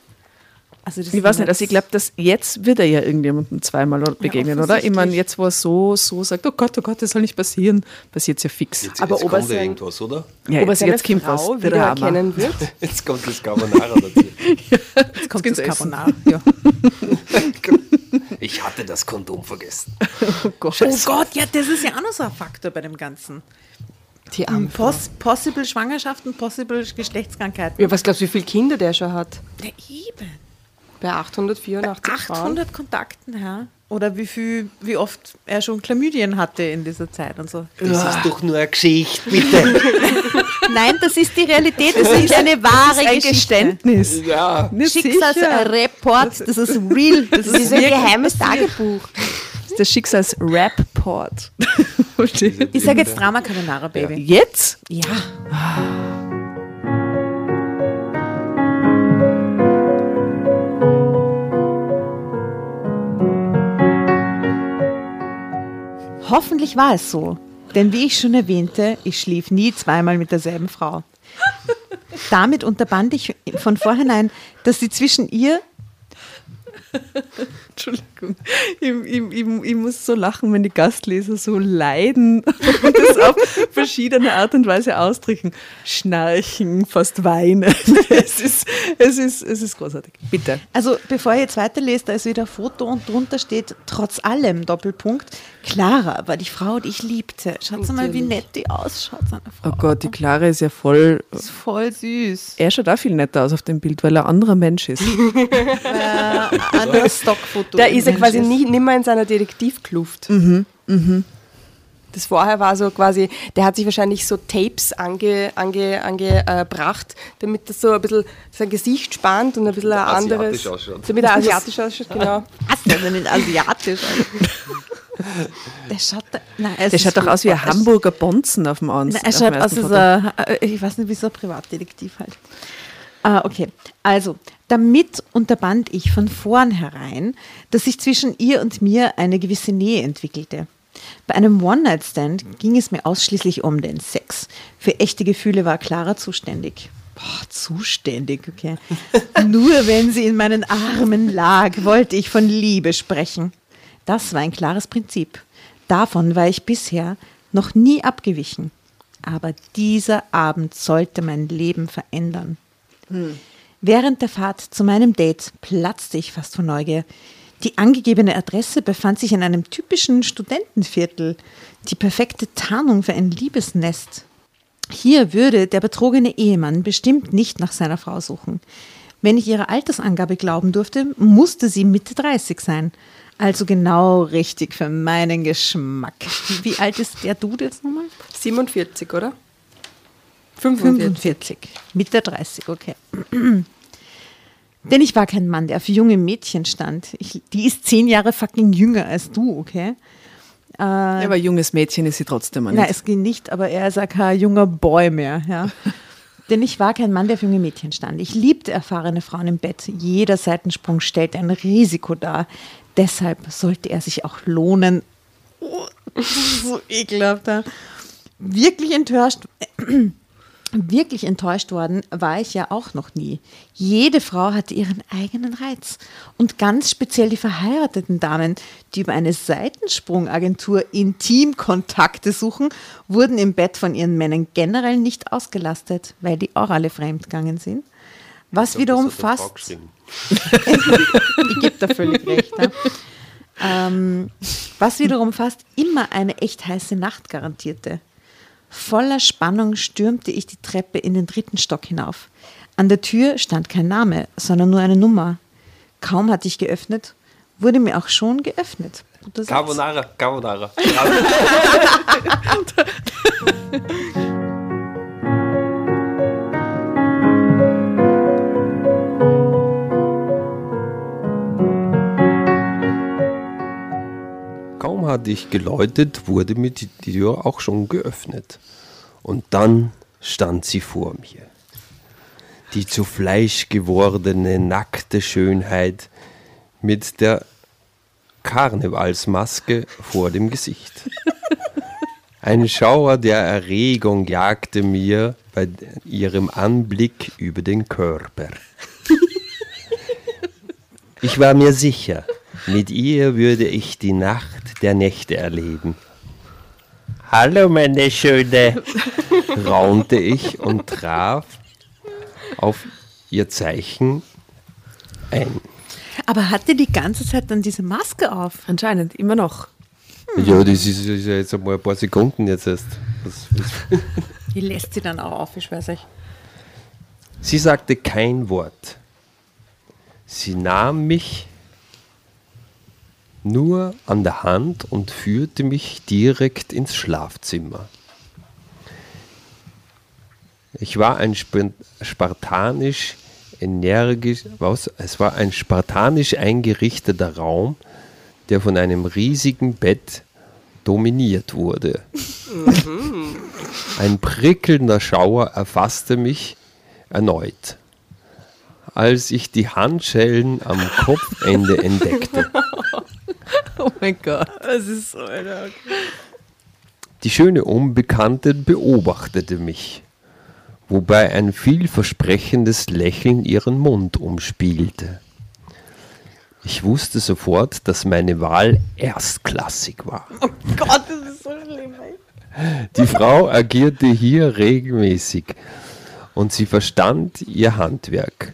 S3: Also das
S1: Ich weiß nicht, also ich glaube, dass jetzt wird er ja irgendjemandem zweimal begegnen, oder? Ich meine, jetzt, wo er so, so sagt, oh Gott, oh Gott, das soll nicht passieren, passiert es ja fix.
S2: Jetzt,
S4: Aber
S2: jetzt
S4: ob er
S2: kommt ja
S4: sein-
S2: irgendwas, oder?
S1: Ja,
S4: Ob er
S1: jetzt, jetzt kommt
S4: Frau
S1: was. Der
S4: wiedererkennen wird.
S2: Jetzt kommt das Carbonara dazu.
S3: jetzt kommt
S1: geht's
S3: das. Carbonara. Ja.
S2: Ich hatte das Kondom vergessen.
S1: Oh Gott.
S3: Oh Gott, ja, das ist ja auch noch so ein Faktor bei dem Ganzen.
S4: Die arme Frau.
S3: Poss possible Schwangerschaften, possible Geschlechtskrankheiten.
S4: Ja, was glaubst du, wie viele Kinder der schon hat?
S3: Ja, eben.
S4: Bei 884 Frauen.
S3: 800 Kontakten, ja. Oder wie viel, wie oft er schon Chlamydien hatte in dieser Zeit und so.
S2: Das ist doch nur eine Geschichte, bitte.
S3: Nein, das ist die Realität. Das ist eine wahre
S1: ein
S3: Geschichte.
S1: Geständnis.
S2: ja.
S3: Schicksalsreport, das ist real. Das
S4: Das ist
S3: ist
S4: ein geheimes Tagebuch.
S1: Das ist der Schicksals-Rapport.
S3: Ich sage jetzt Drama Carbonara, Baby.
S1: Jetzt?
S3: Ja. Hoffentlich war es so. Denn wie ich schon erwähnte, ich schlief nie zweimal mit derselben Frau. Damit unterband ich von vornherein, dass sie zwischen ihr
S1: Entschuldigung. Ich, ich, ich, ich muss so lachen, wenn die Gastleser so leiden und das auf verschiedene Art und Weise ausdrücken. Schnarchen, fast weinen. Es ist, es ist, es ist großartig. Bitte.
S3: Also, bevor ihr jetzt weiterlest, da ist wieder ein Foto und drunter steht, trotz allem, Doppelpunkt, Clara war die Frau, die ich liebte. Schaut mal, wie
S4: Natürlich.
S3: nett die ausschaut, so eine Frau.
S1: Oh Gott, die Clara ist ja voll.
S3: Das ist voll süß.
S1: Er schaut auch viel netter aus auf dem Bild, weil er ein anderer Mensch ist.
S3: Anderes Stockfoto.
S4: Da ist er quasi nie, nimmer in seiner Detektivkluft. Das vorher war so quasi, der hat sich wahrscheinlich so Tapes ange, ange, angebracht, damit das so ein bisschen sein Gesicht spannt und ein bisschen ein
S2: asiatisch
S4: anderes.
S2: ausschaut.
S4: Damit er asiatisch ausschaut, genau.
S3: Was denn denn in asiatisch? Der schaut, nein,
S1: Der schaut doch aus wie ein. Hamburger Bonzen auf dem.
S3: Nein, er schaut aus wie ein- äh, ich weiß nicht, wie so ein Privatdetektiv halt. Ah, okay, also, damit unterband ich von vornherein, dass sich zwischen ihr und mir eine gewisse Nähe entwickelte. Bei einem One-Night-Stand ging es mir ausschließlich um den Sex. Für echte Gefühle war Clara zuständig. Boah, zuständig, okay. Nur wenn sie in meinen Armen lag, wollte ich von Liebe sprechen. Das war ein klares Prinzip. Davon war ich bisher noch nie abgewichen. Aber dieser Abend sollte mein Leben verändern. Während der Fahrt zu meinem Date platzte ich fast vor Neugier. Die angegebene Adresse befand sich in einem typischen Studentenviertel. Die perfekte Tarnung für ein Liebesnest. Hier würde der betrogene Ehemann bestimmt nicht nach seiner Frau suchen. Wenn ich ihrer Altersangabe glauben durfte, musste sie Mitte 30 sein. Also genau richtig für meinen Geschmack. Wie alt ist der Dude jetzt nochmal?
S4: 47, oder? 45.
S3: 45. Mitte 30, okay. Denn ich war kein Mann, der auf junge Mädchen stand. Ich, die ist zehn Jahre fucking jünger als du, okay?
S1: Ja, aber junges Mädchen ist sie trotzdem mal
S3: Nein,
S1: nicht.
S3: es ging nicht, aber er ist auch kein junger Boy mehr, ja. Denn ich war kein Mann, der auf junge Mädchen stand. Ich liebte erfahrene Frauen im Bett. Jeder Seitensprung stellte ein Risiko dar. Deshalb sollte er sich auch lohnen. Oh, so ekelhaft. Wirklich enttäuscht. Wirklich enttäuscht worden war ich ja auch noch nie. Jede Frau hatte ihren eigenen Reiz. Und ganz speziell die verheirateten Damen, die über eine Seitensprungagentur Intimkontakte suchen, wurden im Bett von ihren Männern generell nicht ausgelastet, weil die auch alle fremdgegangen sind. Was wiederum fast. ich gebe da völlig recht. Ja. Ähm, was wiederum fast immer eine echt heiße Nacht garantierte. Voller Spannung stürmte ich die Treppe in den dritten Stock hinauf. An der Tür stand kein Name, sondern nur eine Nummer. Kaum hatte ich geöffnet, wurde mir auch schon geöffnet.
S2: Carbonara, Carbonara. Kaum hatte ich geläutet, wurde mir die Tür auch schon geöffnet. Und dann stand sie vor mir. Die zu Fleisch gewordene, nackte Schönheit mit der Karnevalsmaske vor dem Gesicht. Ein Schauer der Erregung jagte mir bei ihrem Anblick über den Körper. Ich war mir sicher, mit ihr würde ich die Nacht der Nächte erleben. Hallo, meine Schöne, raunte ich und traf auf ihr Zeichen ein.
S3: Aber hat die die ganze Zeit dann diese Maske auf?
S1: Anscheinend, immer noch.
S2: Ja, das ist, ist ja jetzt einmal ein paar Sekunden jetzt erst. Was, was.
S3: Die lässt sie dann auch auf, ich weiß nicht.
S2: Sie sagte kein Wort. Sie nahm mich nur an der Hand und führte mich direkt ins Schlafzimmer. Ich war ein sp- spartanisch energisch, was? Es war ein spartanisch eingerichteter Raum, der von einem riesigen Bett dominiert wurde. Ein prickelnder Schauer erfasste mich erneut, als ich die Handschellen am Kopfende entdeckte.
S1: Oh mein Gott.
S3: Das ist so, Alter.
S2: Die schöne Unbekannte beobachtete mich, wobei ein vielversprechendes Lächeln ihren Mund umspielte. Ich wusste sofort, dass meine Wahl erstklassig war.
S3: Gott, das ist so schlimm. Ey.
S2: Die Frau agierte hier regelmäßig und sie verstand ihr Handwerk.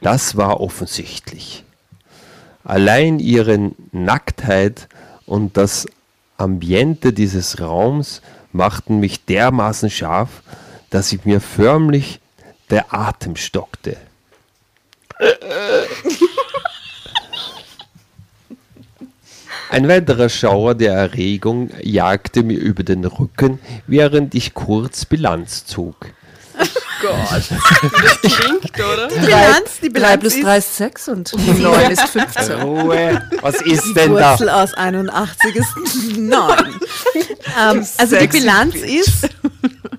S2: Das war offensichtlich. Allein ihre Nacktheit und das Ambiente dieses Raums machten mich dermaßen scharf, dass ich mir förmlich der Atem stockte. Ein weiterer Schauer der Erregung jagte mir über den Rücken, während ich kurz Bilanz zog.
S4: Klingt, oder?
S3: Die Bilanz, die
S1: 3
S3: Bilanz
S1: plus
S3: ist
S1: 3 ist 6 und 9 ist 15.
S2: Ruhe, was ist
S3: die
S2: denn da?
S3: Wurzel aus 81 ist 9. ähm, also die Bilanz ist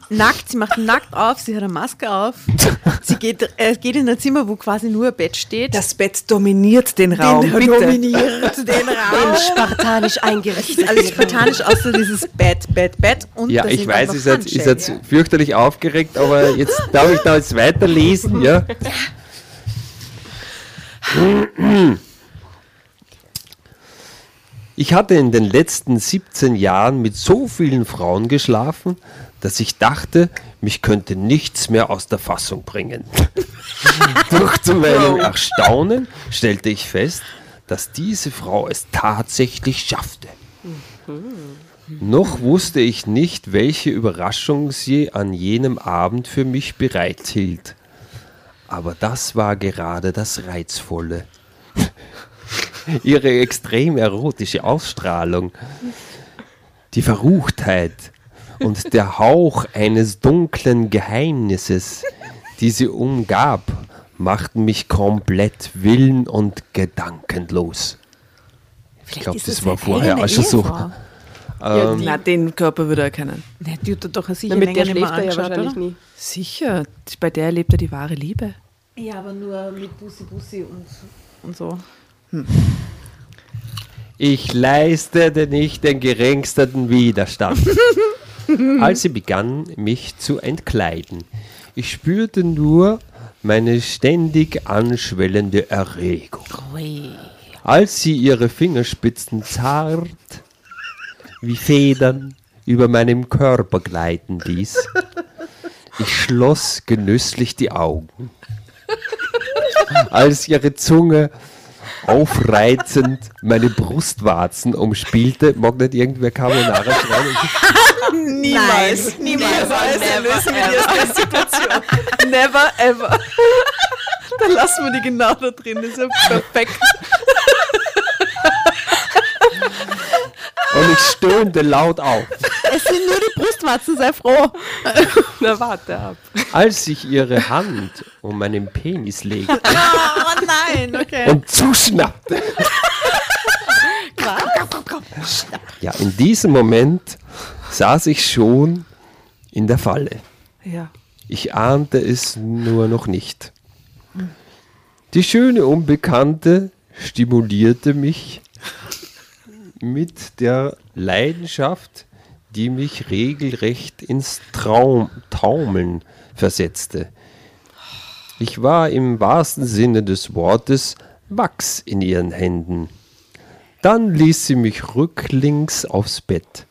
S3: nackt, sie macht nackt auf, sie hat eine Maske auf, sie geht, äh, geht in ein Zimmer, wo quasi nur ein Bett steht.
S1: Das Bett dominiert den Raum.
S3: den
S1: bitte.
S3: dominiert den Raum.
S4: Spartanisch
S3: Es
S4: eingerichtet.
S3: ist alles spartanisch, außer dieses Bett, Bett, Bett. Und
S2: Ja, ich weiß, seid, ihr
S3: Handschellen.
S2: seid fürchterlich aufgeregt, aber jetzt darf ich da jetzt weiterlesen, ja? Ich hatte in den letzten 17 Jahren mit so vielen Frauen geschlafen, dass ich dachte, mich könnte nichts mehr aus der Fassung bringen. Doch zu meinem Erstaunen stellte ich fest, dass diese Frau es tatsächlich schaffte. Noch wusste ich nicht, welche Überraschung sie an jenem Abend für mich bereithielt. Aber das war gerade das Reizvolle. Ihre extrem erotische Ausstrahlung, die Verruchtheit und der Hauch eines dunklen Geheimnisses, die sie umgab, machten mich komplett willen- und gedankenlos. Ich glaube, das
S3: das
S2: war vorher auch schon so.
S4: Ja, die,
S1: Na, den Körper würde er erkennen.
S3: Ja, die hat er doch sicher
S4: na, mit der
S3: nicht mehr
S4: schläft er ja
S3: angeschaut,
S4: wahrscheinlich
S3: oder?
S4: nie.
S1: Sicher, bei der erlebt er die wahre Liebe.
S3: Ja, aber nur mit Bussi Bussi und, und so.
S2: Ich leistete nicht den geringsten Widerstand. als sie begann, mich zu entkleiden. Ich spürte nur meine ständig anschwellende Erregung. Als sie ihre Fingerspitzen zart wie Federn über meinem Körper gleiten ließ, ich schloss genüsslich die Augen. Als ihre Zunge aufreizend meine Brustwarzen umspielte, mag nicht irgendwer Carbonara schreiben.
S1: Niemals, niemals. lösen wir die aus der Situation. Never ever. Dann lassen wir die genau da drin. Das ist ja perfekt.
S2: Und ich stöhnte laut auf.
S3: Es sind nur die Brustwarzen, sei froh.
S4: Na, warte ab.
S2: Als ich ihre Hand um meinen Penis legte
S3: Oh nein, okay.
S2: und zuschnappte. Ja, in diesem Moment saß ich schon in der Falle.
S1: Ja.
S2: Ich ahnte es nur noch nicht. Die schöne Unbekannte stimulierte mich mit der Leidenschaft, die mich regelrecht ins Traum, Taumeln versetzte. Ich war im wahrsten Sinne des Wortes Wachs in ihren Händen. Dann ließ sie mich rücklings aufs Bett.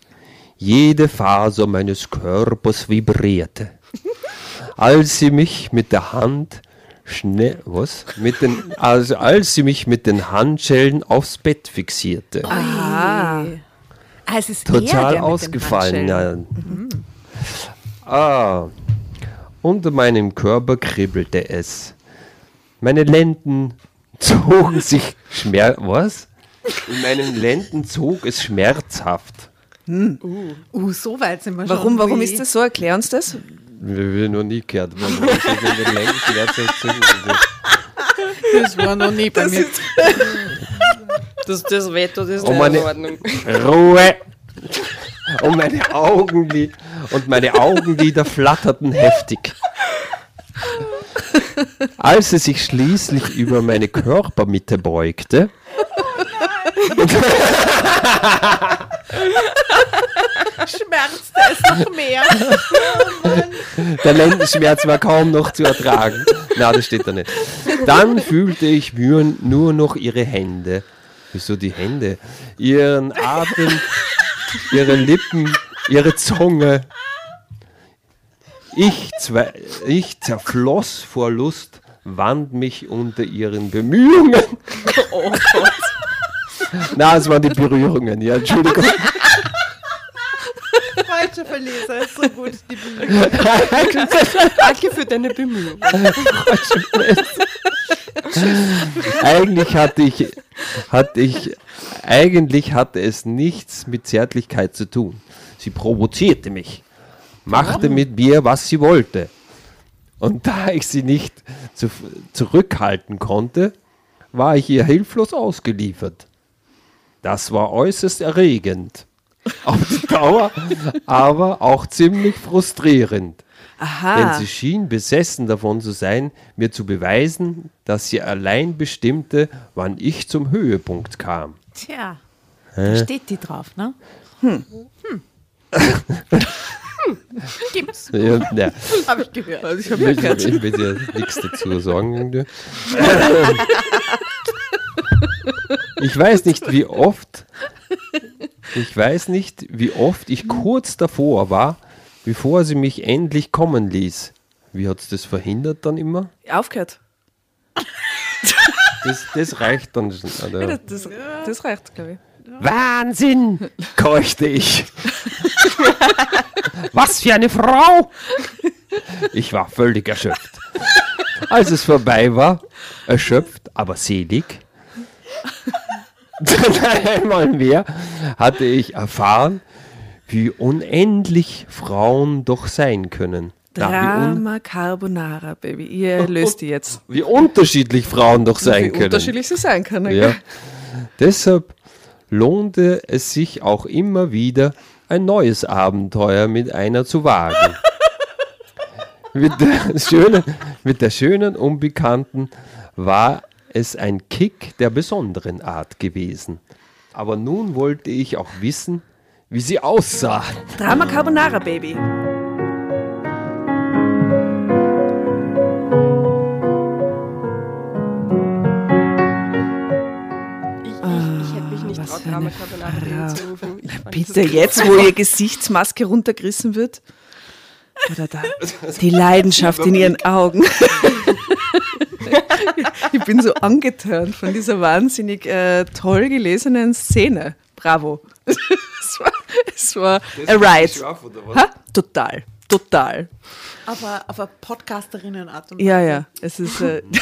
S2: Jede Faser meines Körpers vibrierte. Als sie mich mit der Hand schnell, was? Mit den, also als sie mich mit den Handschellen aufs Bett fixierte.
S1: Ah.
S3: Es ist
S2: Total
S3: der mit den
S2: ausgefallen.
S3: Handschellen.
S2: Ja. Ah, unter meinem Körper kribbelte es. Meine Lenden zogen sich schmer was? In meinen Lenden zog es schmerzhaft.
S3: Uh, so weit sind wir schon.
S1: Warum, warum ist das so? Erklär uns das.
S2: Wir haben noch nie gehört. Warum in den.
S1: Das war noch nie bei mir.
S4: Das, das Veto, das ist
S2: Oh,
S4: nicht
S2: meine-
S4: in Ordnung.
S2: Ruhe! Und meine Augenlid und meine Augenlider flatterten heftig. Als sie sich schließlich über meine Körpermitte beugte,
S3: schmerzt es noch mehr.
S2: der Lendenschmerz war kaum noch zu ertragen. Na, das steht da nicht. Dann fühlte ich nur, nur noch ihre Hände. Wieso die Hände? Ihren Atem, ihre Lippen, ihre Zunge. Ich, zwei, ich zerfloss vor Lust, wand mich unter ihren Bemühungen.
S4: Oh Gott.
S2: Na, es waren die Berührungen, ja, Entschuldigung.
S3: Falscher Verleser, ist so gut. Die Bemühungen.
S4: Danke für deine Bemühungen.
S2: Eigentlich hatte ich, hatte ich, eigentlich hatte es nichts mit Zärtlichkeit zu tun. Sie provozierte mich, machte mit mir, was sie wollte. Und da ich sie nicht zu, zurückhalten konnte, war ich ihr hilflos ausgeliefert. Das war äußerst erregend. Auf die Dauer, aber auch ziemlich frustrierend. Denn
S1: Aha.
S2: sie schien besessen davon zu sein, mir zu beweisen, dass sie allein bestimmte, wann ich zum Höhepunkt kam.
S3: Tja, da steht die drauf, ne? Gibt's.
S2: Ja, ja.
S3: Habe ich gehört.
S1: Also ich
S2: Ich
S1: habe
S2: will,
S1: ja
S2: ich will dir nichts dazu sagen. Ich weiß nicht, wie oft, ich weiß nicht, wie oft ich kurz davor war, bevor sie mich endlich kommen ließ. Wie hat es das verhindert dann immer?
S1: Aufgehört.
S2: Das, das reicht dann schon. oder?
S1: Ja, das, das reicht, glaube ich.
S2: Wahnsinn, keuchte ich. Was für eine Frau! Ich war völlig erschöpft. Als es vorbei war, erschöpft, aber selig, einmal mehr hatte ich erfahren, wie unendlich Frauen doch sein können. Wie,
S1: Drama Carbonara, Baby. Ihr löst die jetzt.
S2: wie unterschiedlich Frauen doch sein
S1: Wie
S2: können.
S1: unterschiedlich sie sein können.
S2: Ja. Deshalb lohnte es sich auch immer wieder, ein neues Abenteuer mit einer zu wagen. mit, der schönen, mit der schönen Unbekannten war es ein Kick der besonderen Art gewesen. Aber nun wollte ich auch wissen, wie sie aussah.
S1: Drama Carbonara, Baby.
S4: Ich, ich, ich hätte mich nicht
S1: Ah,
S4: fand
S1: Bitte jetzt, wo ihr Gesichtsmaske runtergerissen wird. Oder da. Die Leidenschaft in ihren Augen. Ich bin so angetörnt von dieser wahnsinnig äh, toll gelesenen Szene. Bravo. Es war, es war a ride. Ha? Total, total.
S3: Auf eine, auf eine Podcasterinnenart und Weise.
S1: Ja, ja. Es ist. Äh,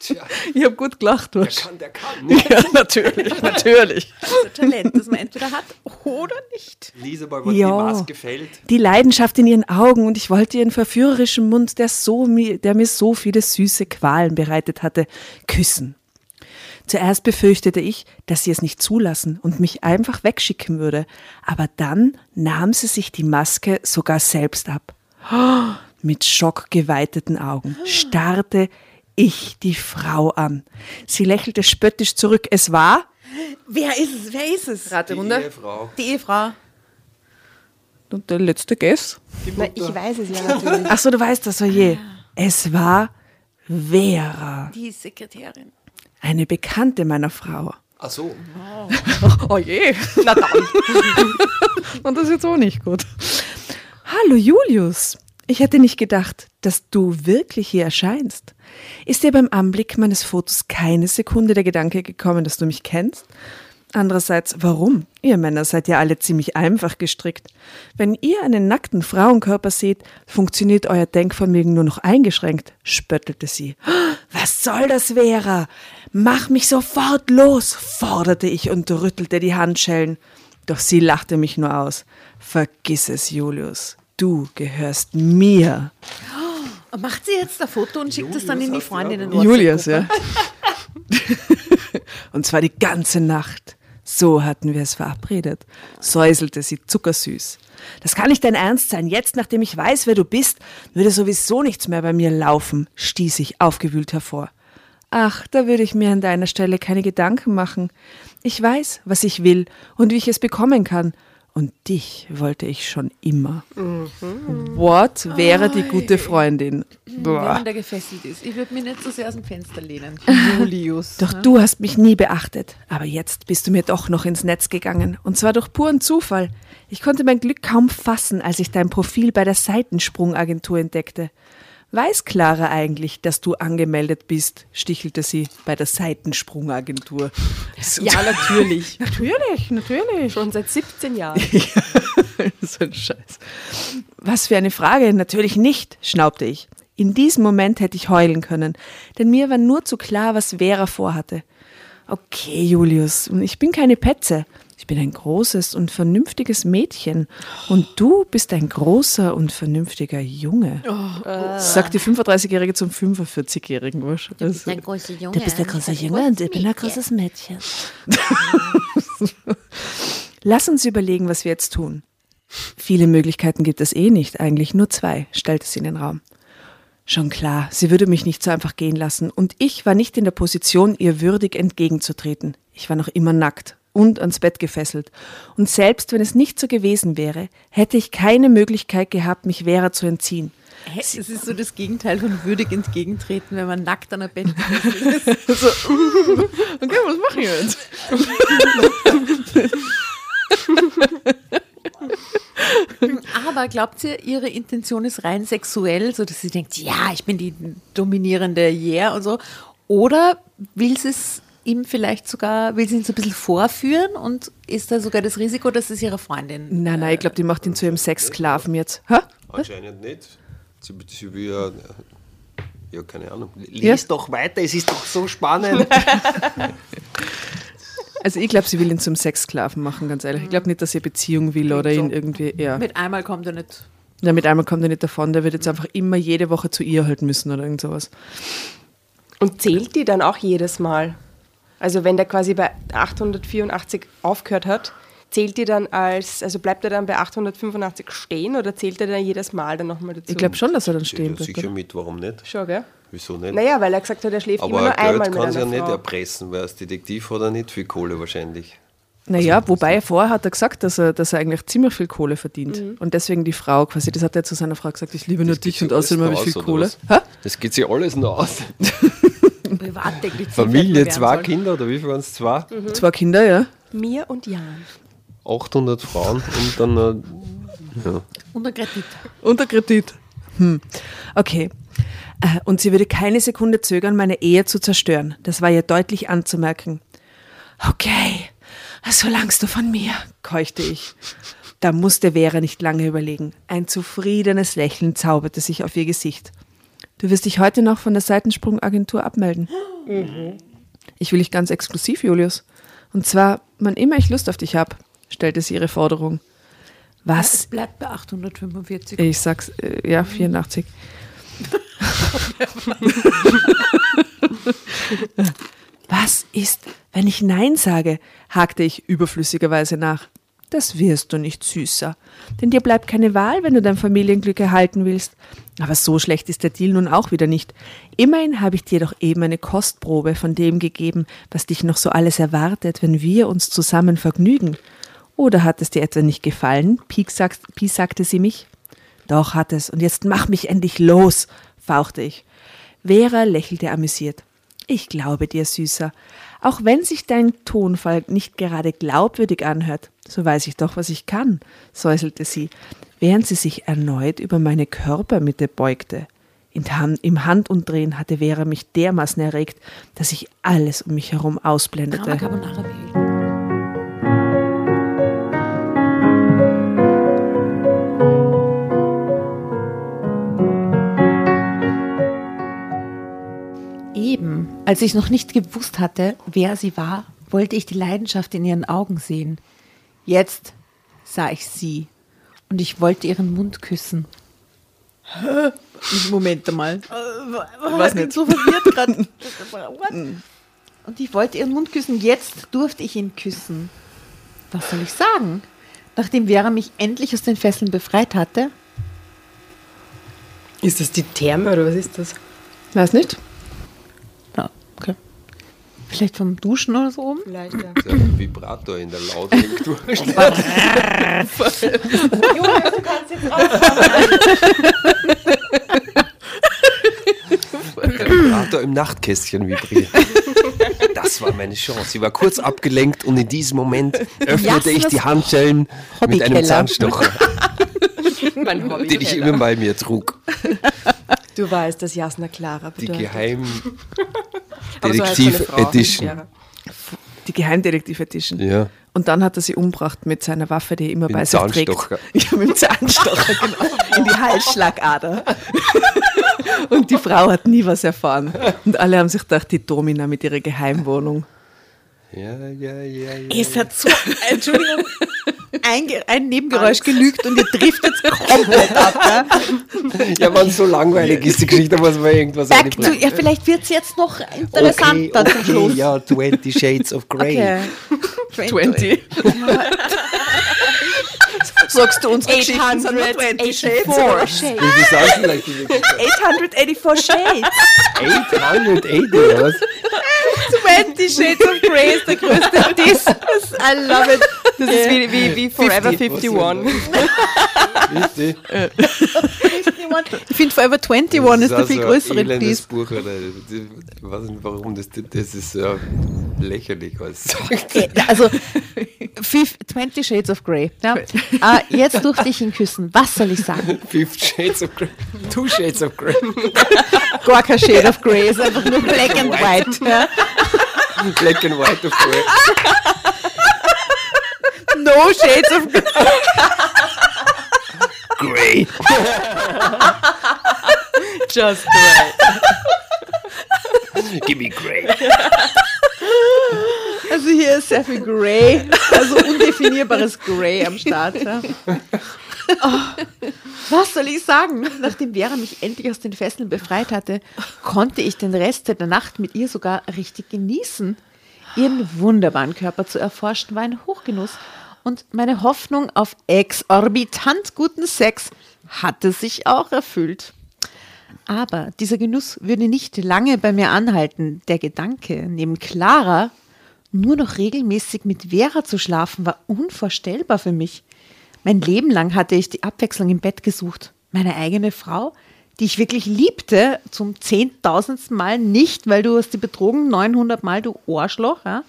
S2: Tja,
S1: ich habe gut gelacht.
S2: der
S1: Was?
S2: kann, der kann.
S1: Ja, natürlich, natürlich.
S3: Das ist ein Talent, das man entweder hat oder nicht.
S2: Mal, was
S1: Ja.
S2: die Maske fällt.
S1: Die Leidenschaft in ihren Augen und ich wollte ihren verführerischen Mund, der, so, der mir so viele süße Qualen bereitet hatte, küssen. Zuerst befürchtete ich, dass sie es nicht zulassen und mich einfach wegschicken würde, aber dann nahm sie sich die Maske sogar selbst ab. Mit schockgeweiteten Augen starrte ich die Frau an. Sie lächelte spöttisch zurück. Es war
S3: Wer ist es? Wer ist es?
S1: Rate
S2: Die Ehefrau.
S3: Die Ehefrau.
S1: Und der letzte Guess.
S4: Na, ich weiß es ja natürlich.
S1: Ach so, du weißt das, oje. Es war Vera,
S3: Die Sekretärin.
S1: eine Bekannte meiner Frau.
S2: Ach so.
S1: Oh je. Na dann. Und das ist jetzt auch nicht gut. Hallo Julius. Ich hätte nicht gedacht, dass du wirklich hier erscheinst. Ist dir beim Anblick meines Fotos keine Sekunde der Gedanke gekommen, dass du mich kennst? Andererseits, warum? Ihr Männer seid ja alle ziemlich einfach gestrickt. Wenn ihr einen nackten Frauenkörper seht, funktioniert euer Denkvermögen nur noch eingeschränkt, spöttelte sie. Was soll das, Vera? Mach mich sofort los, forderte ich und rüttelte die Handschellen. Doch sie lachte mich nur aus. Vergiss es, Julius. Du gehörst mir.
S3: Und macht sie jetzt ein Foto und schickt es dann in die Freundinnen
S1: Julius, ja. und zwar die ganze Nacht. So hatten wir es verabredet, säuselte sie zuckersüß. Das kann nicht dein Ernst sein. Jetzt, nachdem ich weiß, wer du bist, würde sowieso nichts mehr bei mir laufen, stieß ich aufgewühlt hervor. Ach, da würde ich mir an deiner Stelle keine Gedanken machen. Ich weiß, was ich will und wie ich es bekommen kann. Und dich wollte ich schon immer. What wäre die gute Freundin?
S3: Wenn
S1: Boah.
S3: man da gefesselt ist. Ich würde mich nicht so sehr aus dem Fenster lehnen. Julius.
S1: Doch du hast mich nie beachtet. Aber jetzt bist du mir doch noch ins Netz gegangen. Und zwar durch puren Zufall. Ich konnte mein Glück kaum fassen, als ich dein Profil bei der Seitensprungagentur entdeckte. Weiß Clara eigentlich, dass du angemeldet bist? stichelte sie bei der Seitensprungagentur.
S4: Ja, natürlich.
S1: natürlich, natürlich.
S4: Schon seit 17 Jahren.
S1: so ein Scheiß. Was für eine Frage. Natürlich nicht, schnaubte ich. In diesem Moment hätte ich heulen können, denn mir war nur zu klar, was Vera vorhatte. Okay, Julius, ich bin keine Petze. Ich bin ein großes und vernünftiges Mädchen. Und du bist ein großer und vernünftiger Junge. Sagt die 35-Jährige zum 45-Jährigen. weißt du? Also,
S5: Ein großer Junge.
S1: Du bist ein großer Junge und ich bin ein großes Mädchen. Lass uns überlegen, was wir jetzt tun. Viele Möglichkeiten gibt es eh nicht, eigentlich nur zwei, stellte sie in den Raum. Schon klar, sie würde mich nicht so einfach gehen lassen, und ich war nicht in der Position, ihr würdig entgegenzutreten. Ich war noch immer nackt und ans Bett gefesselt, und selbst wenn es nicht so gewesen wäre, hätte ich keine Möglichkeit gehabt, mich Vera zu entziehen.
S3: Das ist so das Gegenteil von würdig entgegentreten, wenn man nackt an der Bett ist.
S1: Okay, was mache ich jetzt?
S3: Aber glaubt ihr, ihre Intention ist rein sexuell, so dass sie denkt, ja, ich bin die dominierende Yeah und so? Oder will sie es ihm vielleicht sogar, will sie ihn so ein bisschen vorführen und ist da sogar das Risiko, dass es ihre Freundin
S1: Nein, nein, ich glaube, die macht ihn zu ihrem Sexsklaven jetzt. Hä?
S2: Anscheinend nicht. Sie, sie will ja, ja, keine Ahnung. Lies
S1: Ja.
S2: doch weiter, es ist doch so spannend.
S1: Also ich glaube, sie will ihn zum Sexsklaven machen, ganz ehrlich. Ich glaube nicht, dass sie Beziehung will oder ihn irgendwie, ja.
S3: mit einmal kommt er nicht.
S1: ja. Mit einmal kommt er nicht davon, der wird jetzt einfach immer jede Woche zu ihr halten müssen oder irgend sowas.
S4: Und zählt die dann auch jedes Mal? Also wenn der quasi bei 884 aufgehört hat, zählt die dann als, also bleibt er dann bei 885 stehen oder zählt er dann jedes Mal dann nochmal dazu?
S1: Ich glaube schon, dass er dann
S2: Ja,
S1: stehen bleibt.
S2: sicher
S1: oder?
S2: mit, warum nicht?
S4: Schon, gell?
S2: Wieso nicht?
S4: Naja, weil er gesagt hat, er schläft immer
S2: Aber
S4: nur einmal
S2: Geld
S4: mit
S2: kann sie ja
S4: einer
S2: nicht
S4: Frau.
S2: erpressen, weil als Detektiv hat er nicht viel Kohle wahrscheinlich.
S1: Naja, wobei vorher hat er gesagt, dass er, dass er eigentlich ziemlich viel Kohle verdient. Und deswegen die Frau quasi, das hat er zu seiner Frau gesagt, ich liebe nur dich und außerdem habe ich viel Kohle.
S2: Das geht sich alles noch aus.
S3: Privatdetektiv.
S2: Familie, zwei
S3: werden
S2: Kinder, oder wie viel waren es? Zwei?
S1: Zwei Kinder, ja.
S4: Mir und Jan.
S2: 800 Frauen und dann, äh, ja.
S3: sollen. Unter Kredit.
S1: Unter Kredit. Hm. Okay. Äh, Und sie würde keine Sekunde zögern, meine Ehe zu zerstören. Das war ihr deutlich anzumerken. Okay, was verlangst du von mir? keuchte ich. Da musste Vera nicht lange überlegen. Ein zufriedenes Lächeln zauberte sich auf ihr Gesicht. Du wirst dich heute noch von der Seitensprungagentur abmelden. Ich will dich ganz exklusiv, Julius. Und zwar, wann immer ich Lust auf dich hab, stellte sie ihre Forderung. Was
S3: Es bleibt bei 845.
S1: ich sag's, äh, ja, 84. Was ist, wenn ich Nein sage? hakte ich überflüssigerweise nach. Das wirst du nicht, Süßer. Denn dir bleibt keine Wahl, wenn du dein Familienglück erhalten willst. Aber so schlecht ist der Deal nun auch wieder nicht. Immerhin habe ich dir doch eben eine Kostprobe von dem gegeben, was dich noch so alles erwartet, wenn wir uns zusammen vergnügen. Oder hat es dir etwa nicht gefallen? Piek sagt, piesagte sie mich. Doch hat es, und jetzt mach mich endlich los, fauchte ich. Vera lächelte amüsiert. Ich glaube dir, Süßer. Auch wenn sich dein Tonfall nicht gerade glaubwürdig anhört, so weiß ich doch, was ich kann, säuselte sie, während sie sich erneut über meine Körpermitte beugte. In Hand, Im Handumdrehen hatte Vera mich dermaßen erregt, dass ich alles um mich herum ausblendete.
S3: Eben, als ich noch nicht gewusst hatte, wer sie war, wollte ich die Leidenschaft in ihren Augen sehen. Jetzt sah ich sie und ich wollte ihren Mund küssen. Moment einmal.
S1: weiß
S3: Ich bin so verwirrt gerade. Und ich wollte ihren Mund küssen. Jetzt durfte ich ihn küssen. Was soll ich sagen? Nachdem Vera mich endlich aus den Fesseln befreit hatte,
S6: Ist das die Therme oder was ist das?
S1: Weiß nicht?
S3: Vielleicht vom Duschen oder so oben?
S4: Vielleicht, ja.
S2: Der Vibrator in der Laute hängt durch. Der Vibrator im Nachtkästchen vibriert. Das war meine Chance. Ich war kurz abgelenkt und in diesem Moment öffnete ich die Handschellen mit einem. Zahnstocher,
S6: Mein Hobby.
S2: den ich immer bei mir trug.
S4: Du weißt, dass Jasna Clara
S2: Die
S4: bedeutet.
S2: Geheim
S4: Aber so heißt seine
S2: Detektiv
S4: Frau,
S2: Edition.
S1: Die Geheimdetektiv Edition.
S2: Ja.
S1: Und dann hat er sie umgebracht mit seiner Waffe, die er immer
S2: Mit
S1: bei sich trägt. Ja, mit dem Zahnstocher, genau. In die Halsschlagader. Und die Frau hat nie was erfahren. Und alle haben sich gedacht, die Domina mit ihrer Geheimwohnung.
S2: Ja, ja, ja, ja.
S3: Es hat so, Entschuldigung, ein, ein Nebengeräusch genügt und ihr trifft jetzt komplett ab. Ja?
S2: Ja, wenn es so langweilig ist, die Geschichte, muss man irgendwas
S3: Back to, ja, vielleicht wird es jetzt noch interessanter zum Schluss.
S2: ja, 20 Shades of Grey.
S3: Okay.
S1: 20. Sagst du, unsere Geschichten sind nur 20 Shades?
S4: 884
S2: Wie viel sind vielleicht diese Geschichte?
S1: 884 Shades.
S2: 880 oder was?
S3: 20 Shades of Grey ist der größte Diss. I love it.
S4: Das ist wie, wie, wie Forever
S2: 50.
S4: 51.
S2: Wisst ihr?
S3: Ich finde Forever 21 ist der viel
S2: ein
S3: größere
S2: elendes
S3: Diss.
S2: Buch, oder? Ich weiß nicht warum, das, das ist ja lächerlich, was es sagt.
S3: Äh, Also, 20 Shades of Grey. Ja. Ah, jetzt durfte ich ihn küssen. Was soll ich sagen?
S2: Fifth Shades of Grey. Two Shades of Grey.
S3: Gar kein Shade of Grey, ist einfach nur Black and White. Ja.
S2: Black and White of Grey.
S3: No Shades of Grey.
S2: Grey.
S4: Just right.
S2: Give me Grey.
S3: Also hier ist sehr viel Grey, also undefinierbares Grey am Start. Ja. Oh, was soll ich sagen? Nachdem Vera mich endlich aus den Fesseln befreit hatte, konnte ich den Rest der Nacht mit ihr sogar richtig genießen. Ihren wunderbaren Körper zu erforschen war ein Hochgenuss und meine Hoffnung auf exorbitant guten Sex hatte sich auch erfüllt. Aber dieser Genuss würde nicht lange bei mir anhalten. Der Gedanke, neben Clara Nur noch regelmäßig mit Vera zu schlafen war unvorstellbar für mich. Mein Leben lang hatte ich die Abwechslung im Bett gesucht. Meine eigene Frau, die ich wirklich liebte, zum zehntausendsten Mal nicht, weil du hast die betrogen 900 Mal, du Arschloch. Ja?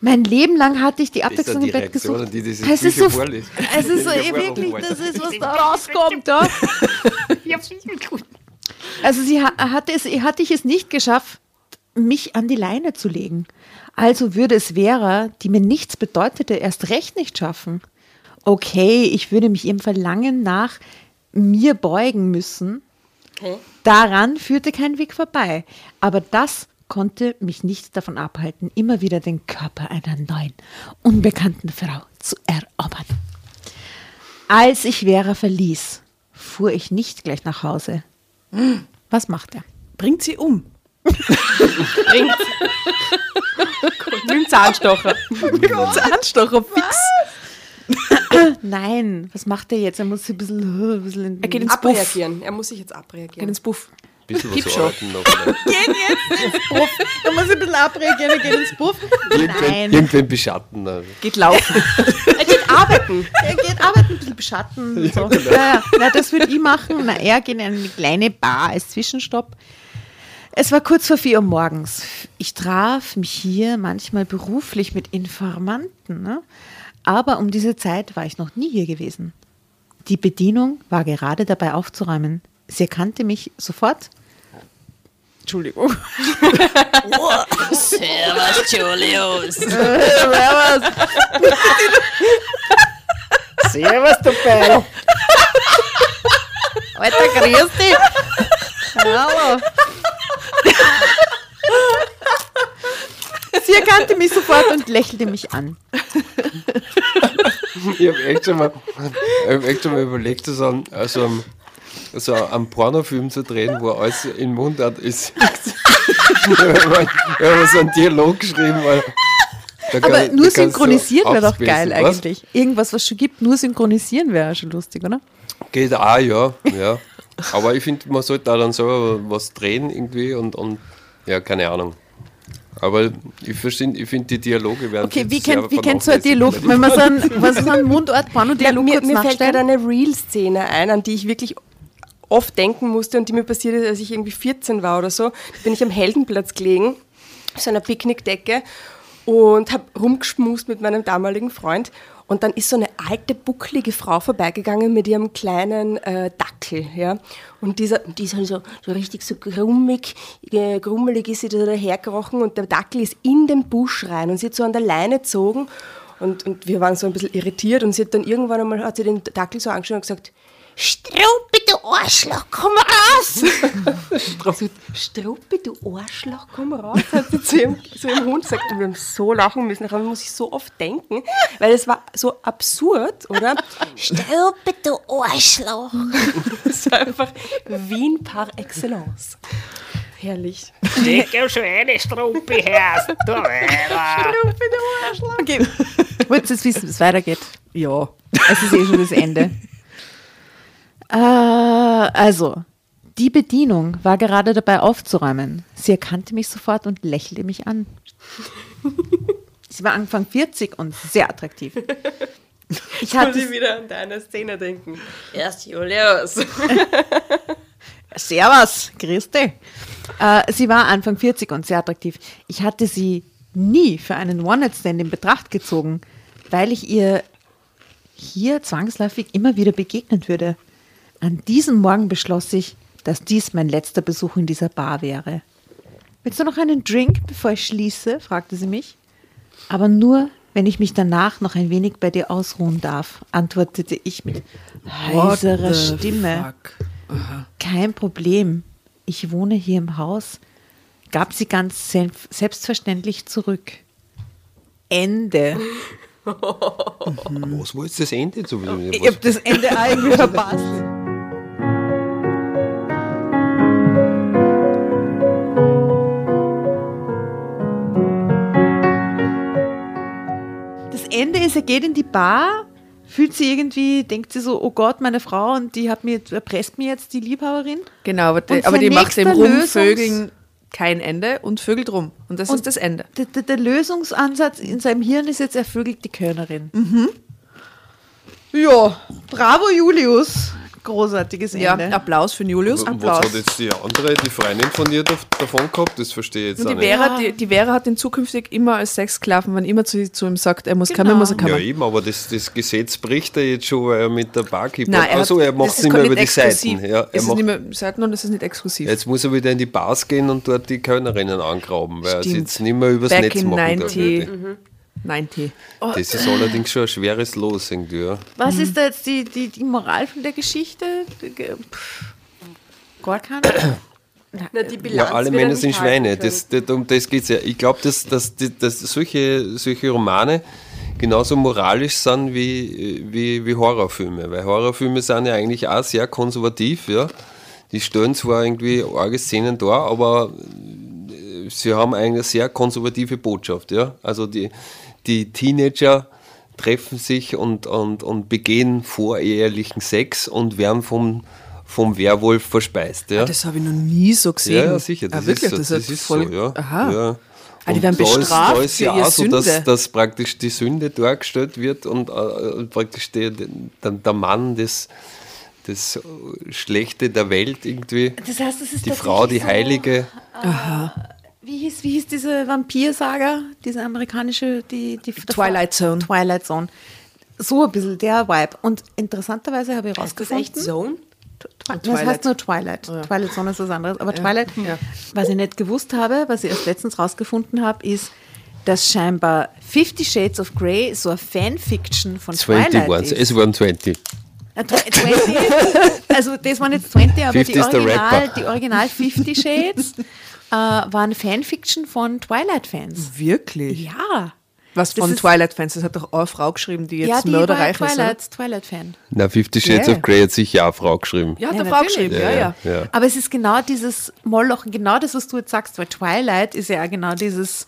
S3: Mein Leben lang hatte ich die Abwechslung
S2: die
S3: im Bett gesucht.
S2: die diese
S3: es ist so,
S2: vorliest.
S3: es ist so eh wirklich, das ist, was da rauskommt. Ja? Also sie ha- hatte, es, hatte ich es nicht geschafft, mich an die Leine zu legen. Also würde es Vera, die mir nichts bedeutete, erst recht nicht schaffen. Okay, ich würde mich ihrem Verlangen nach mir beugen müssen. Daran führte kein Weg vorbei. Aber das konnte mich nicht davon abhalten, immer wieder den Körper einer neuen, unbekannten Frau zu erobern. Als ich Vera verließ, fuhr ich nicht gleich nach Hause. Was macht er?
S7: Bringt sie um.
S4: Bringt. Mit dem Zahnstocher.
S7: Zahnstocher fix.
S3: Nein, was macht er jetzt? Er muss ein bisschen, ein bisschen in
S7: Er geht ins Buff.
S4: Abreagieren. Er muss sich jetzt
S7: Geht
S4: abreagieren.
S7: ins Buff.
S2: Bisschen was arbeiten noch. oder?
S3: Er muss ein bisschen abreagieren, er geht ins Buff.
S2: Irgendwen,
S3: Nein,
S2: irgendwen beschatten. also.
S7: Geht laufen.
S3: er geht arbeiten. Er geht arbeiten, ein bisschen beschatten. und So. Ja, ja. Na, das würde ich machen. Na, er geht in eine kleine Bar als Zwischenstopp. Es war kurz vor vier Uhr morgens. Ich traf mich hier manchmal beruflich mit Informanten, ne? aber um diese Zeit war ich noch nie hier gewesen. Die Bedienung war gerade dabei aufzuräumen. Sie erkannte mich sofort. Entschuldigung.
S5: Servus, Julius.
S3: Servus, du Beil. Alter, grüß dich. Hallo. Sie erkannte mich sofort und lächelte mich an.
S2: Ich habe echt, schon mal- ich hab echt schon mal überlegt, so einen, also einen, so einen Pornofilm zu drehen, wo alles in Mundart ist. ich habe mal so einen Dialog geschrieben. Weil da
S3: Aber
S2: kann-
S3: nur synchronisieren wäre doch geil
S2: Was?
S3: eigentlich. Irgendwas, was schon gibt, nur synchronisieren wäre schon lustig, oder?
S2: Geht auch, ja. ja. Aber ich finde, man sollte auch dann selber was drehen irgendwie und, und ja, keine Ahnung. Aber ich, verstehe- ich finde, die Dialoge werden
S3: Okay,
S2: viel
S3: wie kennt, wie kennt so ein. Dialog, wenn man so einen, was ist ein Mundort, Porno-Dialog
S4: mir mir fällt gerade eine Real-Szene ein, an die ich wirklich oft denken musste und die mir passiert ist, als ich irgendwie 14 war oder so. Da bin ich am Heldenplatz gelegen, auf so einer Picknickdecke und habe rumgeschmust mit meinem damaligen Freund. Und dann ist so eine alte, bucklige Frau vorbeigegangen mit ihrem kleinen äh, Dackel. Ja? Und dieser, die ist halt so, so richtig so grummig, äh, grummelig ist sie da daherkrochen und der Dackel ist in den Busch rein und sie hat so an der Leine gezogen und, und wir waren so ein bisschen irritiert und sie hat dann irgendwann einmal, hat sie den Dackel so angeschaut und gesagt,
S5: Struppi, du Arschloch, komm raus!
S4: so, Struppi, du Arschloch, komm raus, hat sie zu ihrem, zu ihrem Hund gesagt. Und wir haben so lachen müssen, daran muss ich so oft denken, weil es war so absurd, oder?
S5: Struppi, du Arschloch.
S4: Es war einfach Wien par excellence. Herrlich.
S5: Ja schon eine Struppi her. Du Weiber.
S3: Okay. Wollt ihr jetzt wissen, wie es weitergeht?
S7: Ja.
S3: Es ist eh schon das Ende. Äh, also, die Bedienung war gerade dabei aufzuräumen. Sie erkannte mich sofort und lächelte mich an. Sie war Anfang 40 und sehr attraktiv. Ich hatte
S4: Muss ich wieder an deine Szene denken. Erst Julius.
S3: Servus, dich. Äh, sie war Anfang 40 und sehr attraktiv. Ich hatte sie nie für einen One-Night-Stand in Betracht gezogen, weil ich ihr hier zwangsläufig immer wieder begegnen würde. An diesem Morgen beschloss ich, dass dies mein letzter Besuch in dieser Bar wäre. Willst du noch einen Drink, bevor ich schließe? fragte sie mich. Aber nur, wenn ich mich danach noch ein wenig bei dir ausruhen darf, antwortete ich mit heiserer Stimme.
S7: fuck?
S3: Kein Problem. Ich wohne hier im Haus, gab sie ganz selbst- selbstverständlich zurück. Ende.
S2: Was war jetzt das Ende? So,
S3: Ich habe das Ende irgendwie verpasst. Ende ist, er geht in die Bar, fühlt sie irgendwie, denkt sie so, oh Gott, meine Frau, und die hat mir, erpresst mir jetzt die Liebhaberin.
S7: Genau, aber die,
S3: Und
S7: aber die macht
S3: nächster
S7: Rumvögeln
S1: kein Ende und vögelt rum. Und das ist das Ende.
S3: Der, der, der Lösungsansatz in seinem Hirn ist jetzt, er vögelt die Kölnerin. Ja, bravo Julius. Großartiges
S1: Ja,
S3: Ende.
S1: Applaus für Julius.
S2: Was
S1: Applaus.
S2: hat jetzt die andere, die Freundin von dir dav- davon gehabt? Das verstehe ich jetzt
S1: die
S2: nicht.
S1: Vera, die, die Vera hat ihn zukünftig immer als Sexsklaven, wenn immer zu, zu ihm sagt, er muss
S3: Genau.
S1: kommen, muss er
S2: Ja,
S1: kommen.
S2: eben, aber das, das Gesetz bricht er jetzt schon, weil er mit der Barkeeper.
S1: Nein, er, hat-
S2: er macht es nicht mehr über die
S1: exklusiv.
S2: Seiten. Ja, er
S1: es ist
S2: macht,
S1: nicht mehr Seiten und es ist nicht exklusiv.
S2: jetzt muss er wieder in die Bars gehen und dort die Kölnerinnen angraben, weil er es
S1: Stimmt.
S2: jetzt nicht mehr übers
S1: Back
S2: Netz
S1: in
S2: machen
S1: 90.
S2: darf.
S1: 90.
S2: Das ist allerdings schon ein schweres Los irgendwie. Ja.
S3: Was ist da jetzt die, die, die Moral von der Geschichte? Pff, Gar keine.
S4: Na, die Bilanz
S2: Ja, alle
S4: er
S2: Männer sind Schweine. Das, das, um das geht es ja. Ich glaube, dass, dass, dass, dass solche, solche Romane genauso moralisch sind wie, wie, wie Horrorfilme. Weil Horrorfilme sind ja eigentlich auch sehr konservativ. Ja. Die stellen zwar irgendwie arge Szenen dar, aber äh, sie haben eigentlich eine sehr konservative Botschaft. Ja. Also die, die Teenager treffen sich und, und, und begehen vorehelichen Sex und werden vom, vom Werwolf verspeist. Ja.
S1: Das habe ich noch nie so gesehen.
S2: Ja, ja, sicher. Das
S1: ah, wirklich,
S2: ist so.
S1: das,
S2: Das,
S1: ist
S2: ist
S1: voll,
S2: so, ja.
S1: Aha.
S2: ja.
S1: Ah, die
S2: Und
S1: werden
S2: da ist-
S1: bestraft
S2: da ist
S1: für
S2: ja
S1: ihre
S2: auch so, dass, dass praktisch die Sünde dargestellt wird und äh, praktisch der, der, der Mann das, das Schlechte der Welt irgendwie.
S3: Das heißt, es ist
S2: Die Frau, die
S3: tatsächlich
S2: Heilige.
S3: Wie hieß, wie hieß diese Vampir-Saga? Diese amerikanische, die, die
S1: Twilight Zone.
S3: Twilight Zone. So ein bisschen der Vibe. Und interessanterweise habe ich
S4: Ist das
S3: rausgefunden.
S4: echt Zone?
S3: Twi- Das heißt nur Twilight. Twilight Zone ist was anderes. Aber Twilight,
S1: Ja.
S3: was ich nicht gewusst habe, was ich erst letztens rausgefunden habe, ist, dass scheinbar Fifty Shades of Grey so eine Fanfiction von
S2: 20
S3: Twilight
S2: waren
S3: ist.
S2: es. waren 20.
S3: Äh, tw- 20, also das waren jetzt 20, aber
S2: 50
S3: die Original, die Original 50 Shades äh, waren Fanfiction von Twilight-Fans.
S1: Wirklich?
S3: Ja.
S1: Was
S3: Das
S1: von
S3: ist-
S1: Twilight-Fans, das hat doch eine Frau geschrieben, die jetzt
S3: ja, die
S1: mörderreich
S3: war
S1: ist.
S3: Twilight, Twilight-Fan.
S2: Na, Fifty Shades
S1: Ja.
S2: of Grey hat sicher auch eine Frau geschrieben.
S1: Ja, hat
S3: Ja,
S1: eine Frau geschrieben, ja, ja.
S2: ja.
S3: Aber es ist genau dieses Moloch, genau das, was du jetzt sagst, weil Twilight ist ja auch genau dieses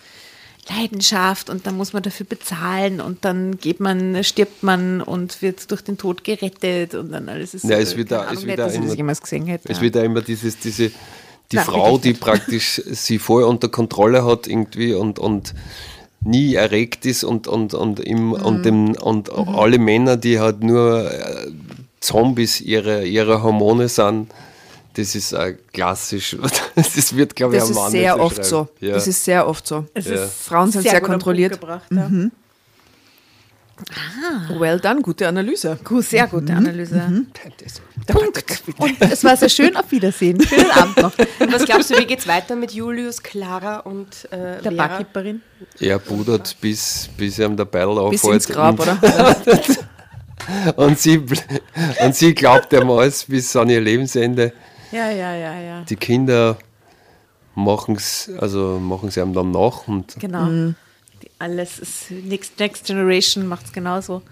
S3: Leidenschaft und dann muss man dafür bezahlen und dann geht man, stirbt man und wird durch den Tod gerettet und dann alles ist
S2: Ja,
S3: so,
S2: es wird
S3: keine
S2: da- es wird da immer-
S3: das jemals gesehen hätte.
S2: Es
S3: ja.
S2: wird ja immer dieses, diese, die
S3: Nein,
S2: Frau, die praktisch sie voll unter Kontrolle hat irgendwie und, und nie erregt ist und, und, und, im,
S3: Mhm.
S2: und, dem, und alle Männer, die halt nur äh, Zombies ihrer ihre Hormone sind, das ist äh, klassisch. Das wird, glaube ich,
S1: Das
S2: ein
S1: ist sehr oft so.
S2: Ja.
S1: Das ist sehr oft so.
S3: Es
S2: Ja.
S3: ist
S1: Frauen sind sehr,
S3: den
S1: kontrolliert.
S3: Punkt gebracht, ja.
S1: Well done, gute Analyse.
S3: Gut, sehr gute
S1: Mhm.
S3: Analyse. Punkt. Und es war sehr schön. Auf Wiedersehen. Schönen Abend noch.
S4: Und was glaubst du, wie geht's weiter mit Julius, Clara und äh,
S3: Der
S4: Vera?
S3: Barkeeperin.
S2: er pudert, bis, bis ihm der Beil
S1: Bis
S2: auffällt.
S1: ins Grab,
S2: und,
S1: oder?
S2: Und sie, und sie glaubt ihm alles bis an ihr Lebensende.
S3: Ja, ja, ja, ja.
S2: die Kinder machen es also machen's einem dann nach und
S3: Genau. Die, alles ist Next, Next Generation macht es genauso.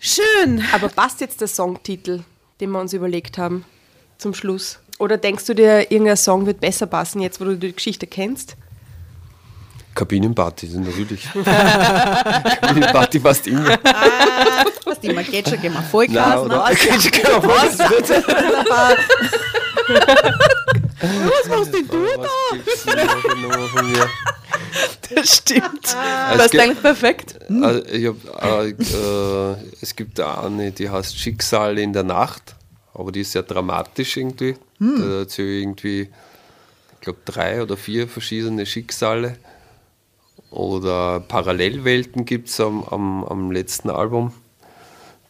S3: Schön.
S4: Aber passt jetzt der Songtitel, den wir uns überlegt haben, zum Schluss? Oder denkst du dir, irgendein Song wird besser passen, jetzt wo du die Geschichte kennst?
S2: Kabinenparty sind natürlich. Kabinenparty passt immer.
S3: Was die mal geht schon, gehen wir voll
S2: Nein, oder?
S3: raus.
S2: Was machst denn du da?
S1: Das stimmt.
S2: Es
S1: Das eigentlich perfekt.
S2: Also ich hab, äh, äh, es gibt eine, die heißt Schicksal in der Nacht, aber die ist sehr dramatisch irgendwie. Da erzähle ich irgendwie, ich glaube, drei oder vier verschiedene Schicksale. Oder Parallelwelten gibt es am, am, am letzten Album.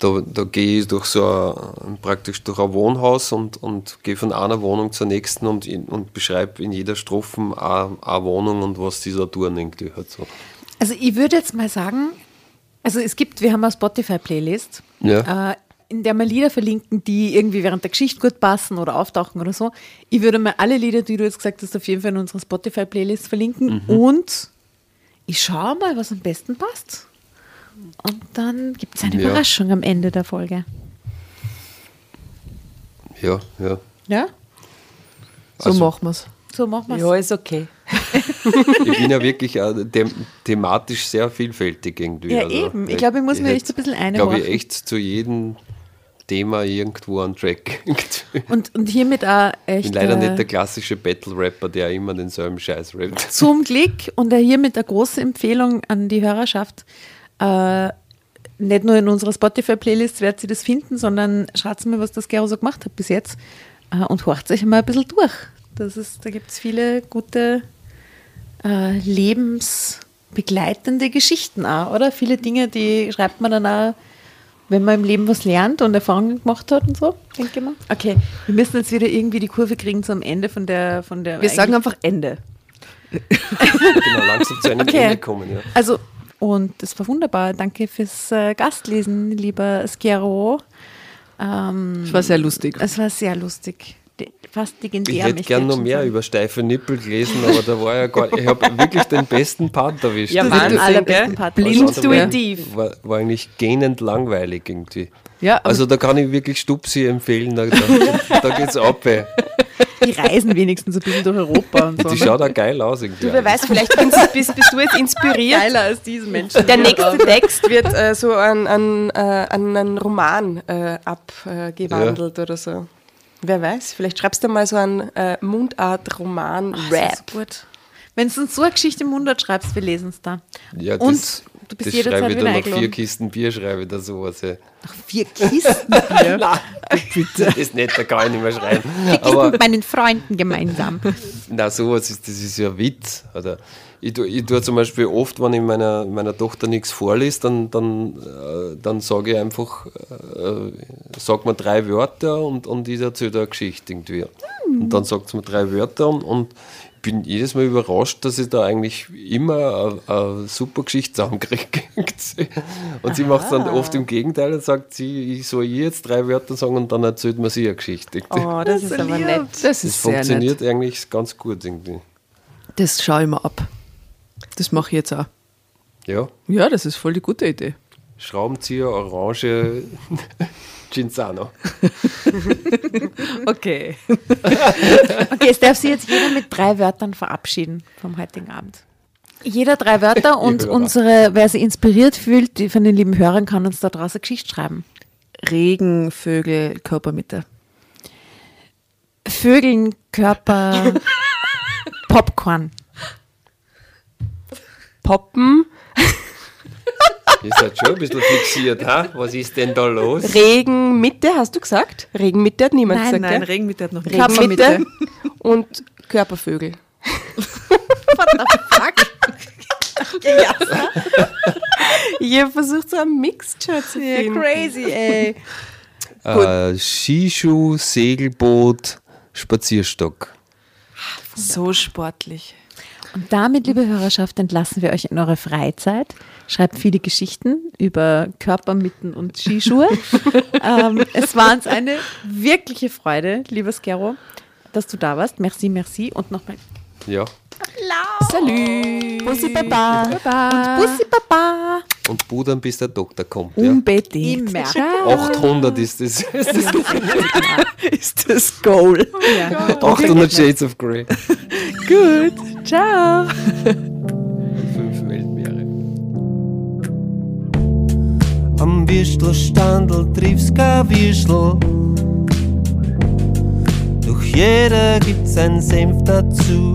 S2: Da, da gehe ich durch so ein, praktisch durch ein Wohnhaus und, und gehe von einer Wohnung zur nächsten und, und beschreibe in jeder Strophe eine, eine Wohnung und was dieser Touren irgendwie hat. So.
S3: Also ich würde jetzt mal sagen, also es gibt, wir haben eine Spotify-Playlist,
S2: Ja.
S3: äh, in der wir Lieder verlinken, die irgendwie während der Geschichte gut passen oder auftauchen oder so. Ich würde mal alle Lieder, die du jetzt gesagt hast, auf jeden Fall in unserer Spotify-Playlist verlinken und ich schaue mal, was am besten passt. Und dann gibt es eine
S2: Ja.
S3: Überraschung am Ende der Folge.
S2: Ja, ja.
S3: Ja?
S1: So
S2: Also-
S1: machen wir es.
S3: So machen wir es.
S4: Ja, ist okay.
S2: Ich bin ja wirklich äh, them thematisch sehr vielfältig irgendwie.
S3: Ja,
S2: also,
S3: eben. Ich glaube, ich muss mir
S2: hätte,
S3: echt ein bisschen
S2: Glaube ich
S3: einhorchen.
S2: echt zu jedem Thema irgendwo an Track. ich
S3: Und, und hiermit auch echt.
S2: bin leider
S3: äh,
S2: nicht der klassische Battle-Rapper, der immer denselben Scheiß rappt.
S3: Zum Glück und hiermit eine große Empfehlung an die Hörerschaft. Äh, nicht nur in unserer Spotify-Playlist werdet ihr das finden, sondern schreibt mir, was das Gero so gemacht hat bis jetzt äh, und horcht euch mal ein bisschen durch. Das ist, da gibt es viele gute äh, lebensbegleitende Geschichten auch, oder? Viele Dinge, die schreibt man dann auch, wenn man im Leben was lernt und Erfahrungen gemacht hat und so, denke ich mal. Okay, wir müssen jetzt wieder irgendwie die Kurve kriegen zum Ende von der von der
S1: Wir sagen einfach Ende.
S2: genau, langsam zu einem
S3: Okay.
S2: Ende kommen. Ja.
S3: Also, und das war wunderbar. Danke fürs äh, Gastlesen, lieber Skero. Ähm,
S1: Es war sehr lustig.
S3: es war sehr lustig. Die, fast legendär.
S2: Ich hätte gern noch mehr
S3: sagen.
S2: über steife Nippel gelesen, aber da war ja gar Ich habe wirklich den besten Part erwischt.
S4: Ja,
S3: ist der allerbesten? Part.
S2: Also,
S4: intuitiv.
S2: War, war eigentlich gähnend langweilig irgendwie.
S1: Ja,
S2: Also da kann ich wirklich Stupsi empfehlen, da, da, da geht's ab. ey.
S3: Die reisen wenigstens ein bisschen durch Europa und so.
S2: Die schaut auch geil aus irgendwie.
S4: Du, wer weiß, vielleicht bist, bist du jetzt inspiriert.
S3: Geiler als diesen Menschen.
S4: Der nächste Text wird äh, so an, an, äh, an einen Roman äh, abgewandelt oder so. Wer weiß, vielleicht schreibst du mal so einen äh, Mundart-Roman-Rap.
S3: Gut. Wenn du uns so eine Geschichte im Mundart schreibst, wir lesen es da.
S2: Ja,
S3: Und
S2: das,
S3: du bist
S2: das
S3: jederzeit
S2: schreibe ich
S3: wieder
S2: dann nach vier
S3: eingeladen.
S2: Kisten Bier, schreibe ich da sowas. ey.
S3: Vier Kisten Bier.
S2: Das ist nicht, da kann ich nicht mehr schreiben. Aber
S3: mit meinen Freunden gemeinsam.
S2: na, sowas ist, das ist ja Witz. Oder ich, tu- ich tue zum Beispiel oft, wenn ich meiner, meiner Tochter nichts vorlese, dann, dann, äh, dann sage ich einfach, äh, sag mir drei Wörter und, und ich erzähle eine Geschichte irgendwie. Und dann sagt sie mir drei Wörter und, und ich bin jedes Mal überrascht, dass ich da eigentlich immer eine, eine super Geschichte zusammenkriege. und sie macht es dann oft im Gegenteil und sagt sie, ich soll ihr jetzt drei Wörter sagen und dann erzählt man sie eine Geschichte.
S4: Oh, das ist aber nett.
S1: das
S2: Das
S1: ist
S2: funktioniert
S1: nett.
S2: eigentlich ganz gut irgendwie.
S1: Das schaue ich mir ab. Das mache ich jetzt auch.
S2: Ja,
S1: Ja, das ist voll die gute Idee.
S2: Schraubenzieher, Orange, Cinzano.
S1: Okay.
S3: Okay, es darf sich jetzt jeder mit drei Wörtern verabschieden vom heutigen Abend. Jeder drei Wörter und unsere, wer sich inspiriert fühlt, die von den lieben Hörern, kann uns da draußen Geschichte schreiben.
S1: Regen, Vögel, Körpermitte.
S3: Vögeln, Körper, Popcorn.
S4: Poppen,
S2: Ihr seid schon ein bisschen fixiert, ha? Was ist denn da los?
S4: Regenmitte, hast du gesagt? Regenmitte hat niemand
S3: Nein,
S4: gesagt,
S3: nein,
S4: gell?
S1: Regenmitte hat noch nicht.
S4: Regenmitte und Körpervögel. Ich habe versucht, so einen Mixture zu finden.
S3: Crazy, ey.
S2: Äh, Skischuh, Segelboot, Spazierstock.
S1: So sportlich.
S3: Und damit, liebe Hörerschaft, entlassen wir euch in eure Freizeit. Schreibt viele Geschichten über Körpermitten und Skischuhe. ähm, es war uns eine wirkliche Freude, lieber Skero, dass du da warst. Merci, merci. Und nochmal
S2: Ja.
S1: Salut.
S3: Bussi Baba. Und Bussi Baba.
S2: Und Budern, bis der Doktor kommt. Ja.
S1: Unbedingt.
S3: Immer.
S2: 800 ist das. Ist das
S1: ist das Goal.
S2: 800 Shades of Grey.
S1: Gut. Ciao.
S8: Am Würstelstandel triffst kein Würstel. Doch jeder gibt seinen Senf dazu.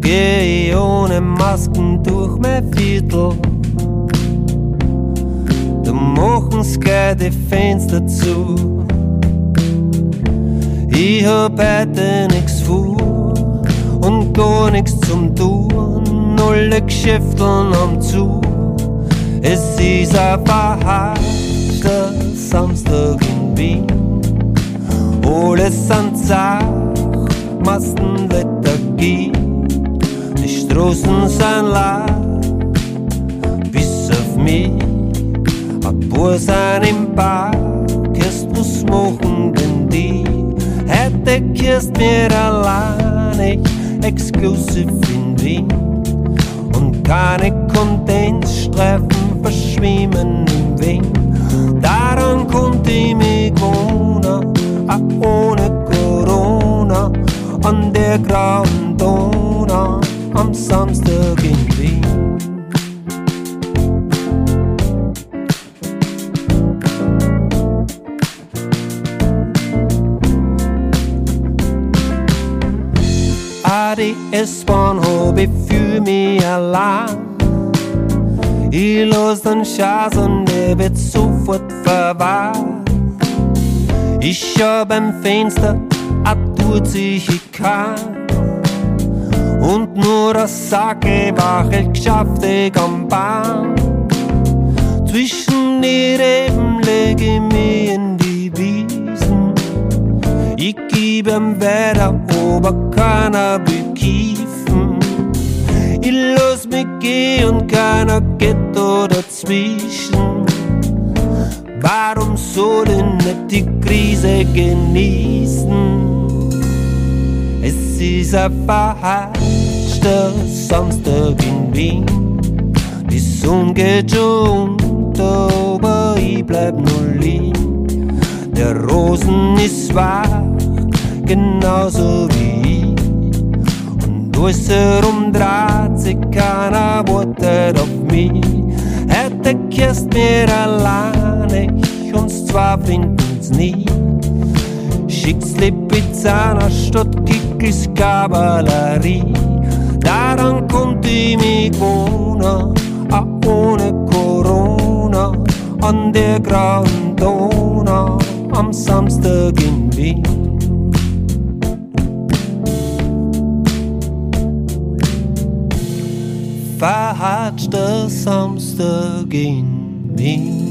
S8: Geh ohne Masken durch mein Viertel. Da machen's gleich die Fans dazu. Ich hab heute nix vor und gar nix zum Tun. Alle Geschäfteln am zu. Es ist ein verhasster Samstag in Wien. Alles an Zach, Massenlethargie. Die Straßen sind leer, bis auf mich. Ein paar sind im Park, erst was machen denn die? Heute kehrst mir allein, exklusiv in Wien. Und keine Kondensstreifen men nu vet Där han kom till mig corona. Att hon är dona Am samstök in
S2: vind Ari är span HB4 Schatz und der wird sofort verwahrt. Ich schau beim Fenster, a tut sich ich kann. Und nur das Sacke wachelt geschafft ich am Bahn. Zwischen die Reben leg ich mich in die Wiesen. Ich geb ihm weiter, aber keiner bekiefen. Ich los mich gehen und keiner geht da dazwischen. Warum soll ich nicht die Krise genießen? Es ist ein verhaschter Samstag in Wien. Die Sonne geht schon unter, aber ich bleib nur liegen. Der Rosen ist wach, genauso wie. Herum dreht sich keiner wartet auf mich. Heute kirst mir alleine, ich uns zwar finden's nie. Schick's Lipizzaner statt Kickels Kavallerie. Daran konnte ich mich wohnen, auch ohne Corona, an der grauen Donau am Samstag in Wien. Verhatschter Samstag in Wien.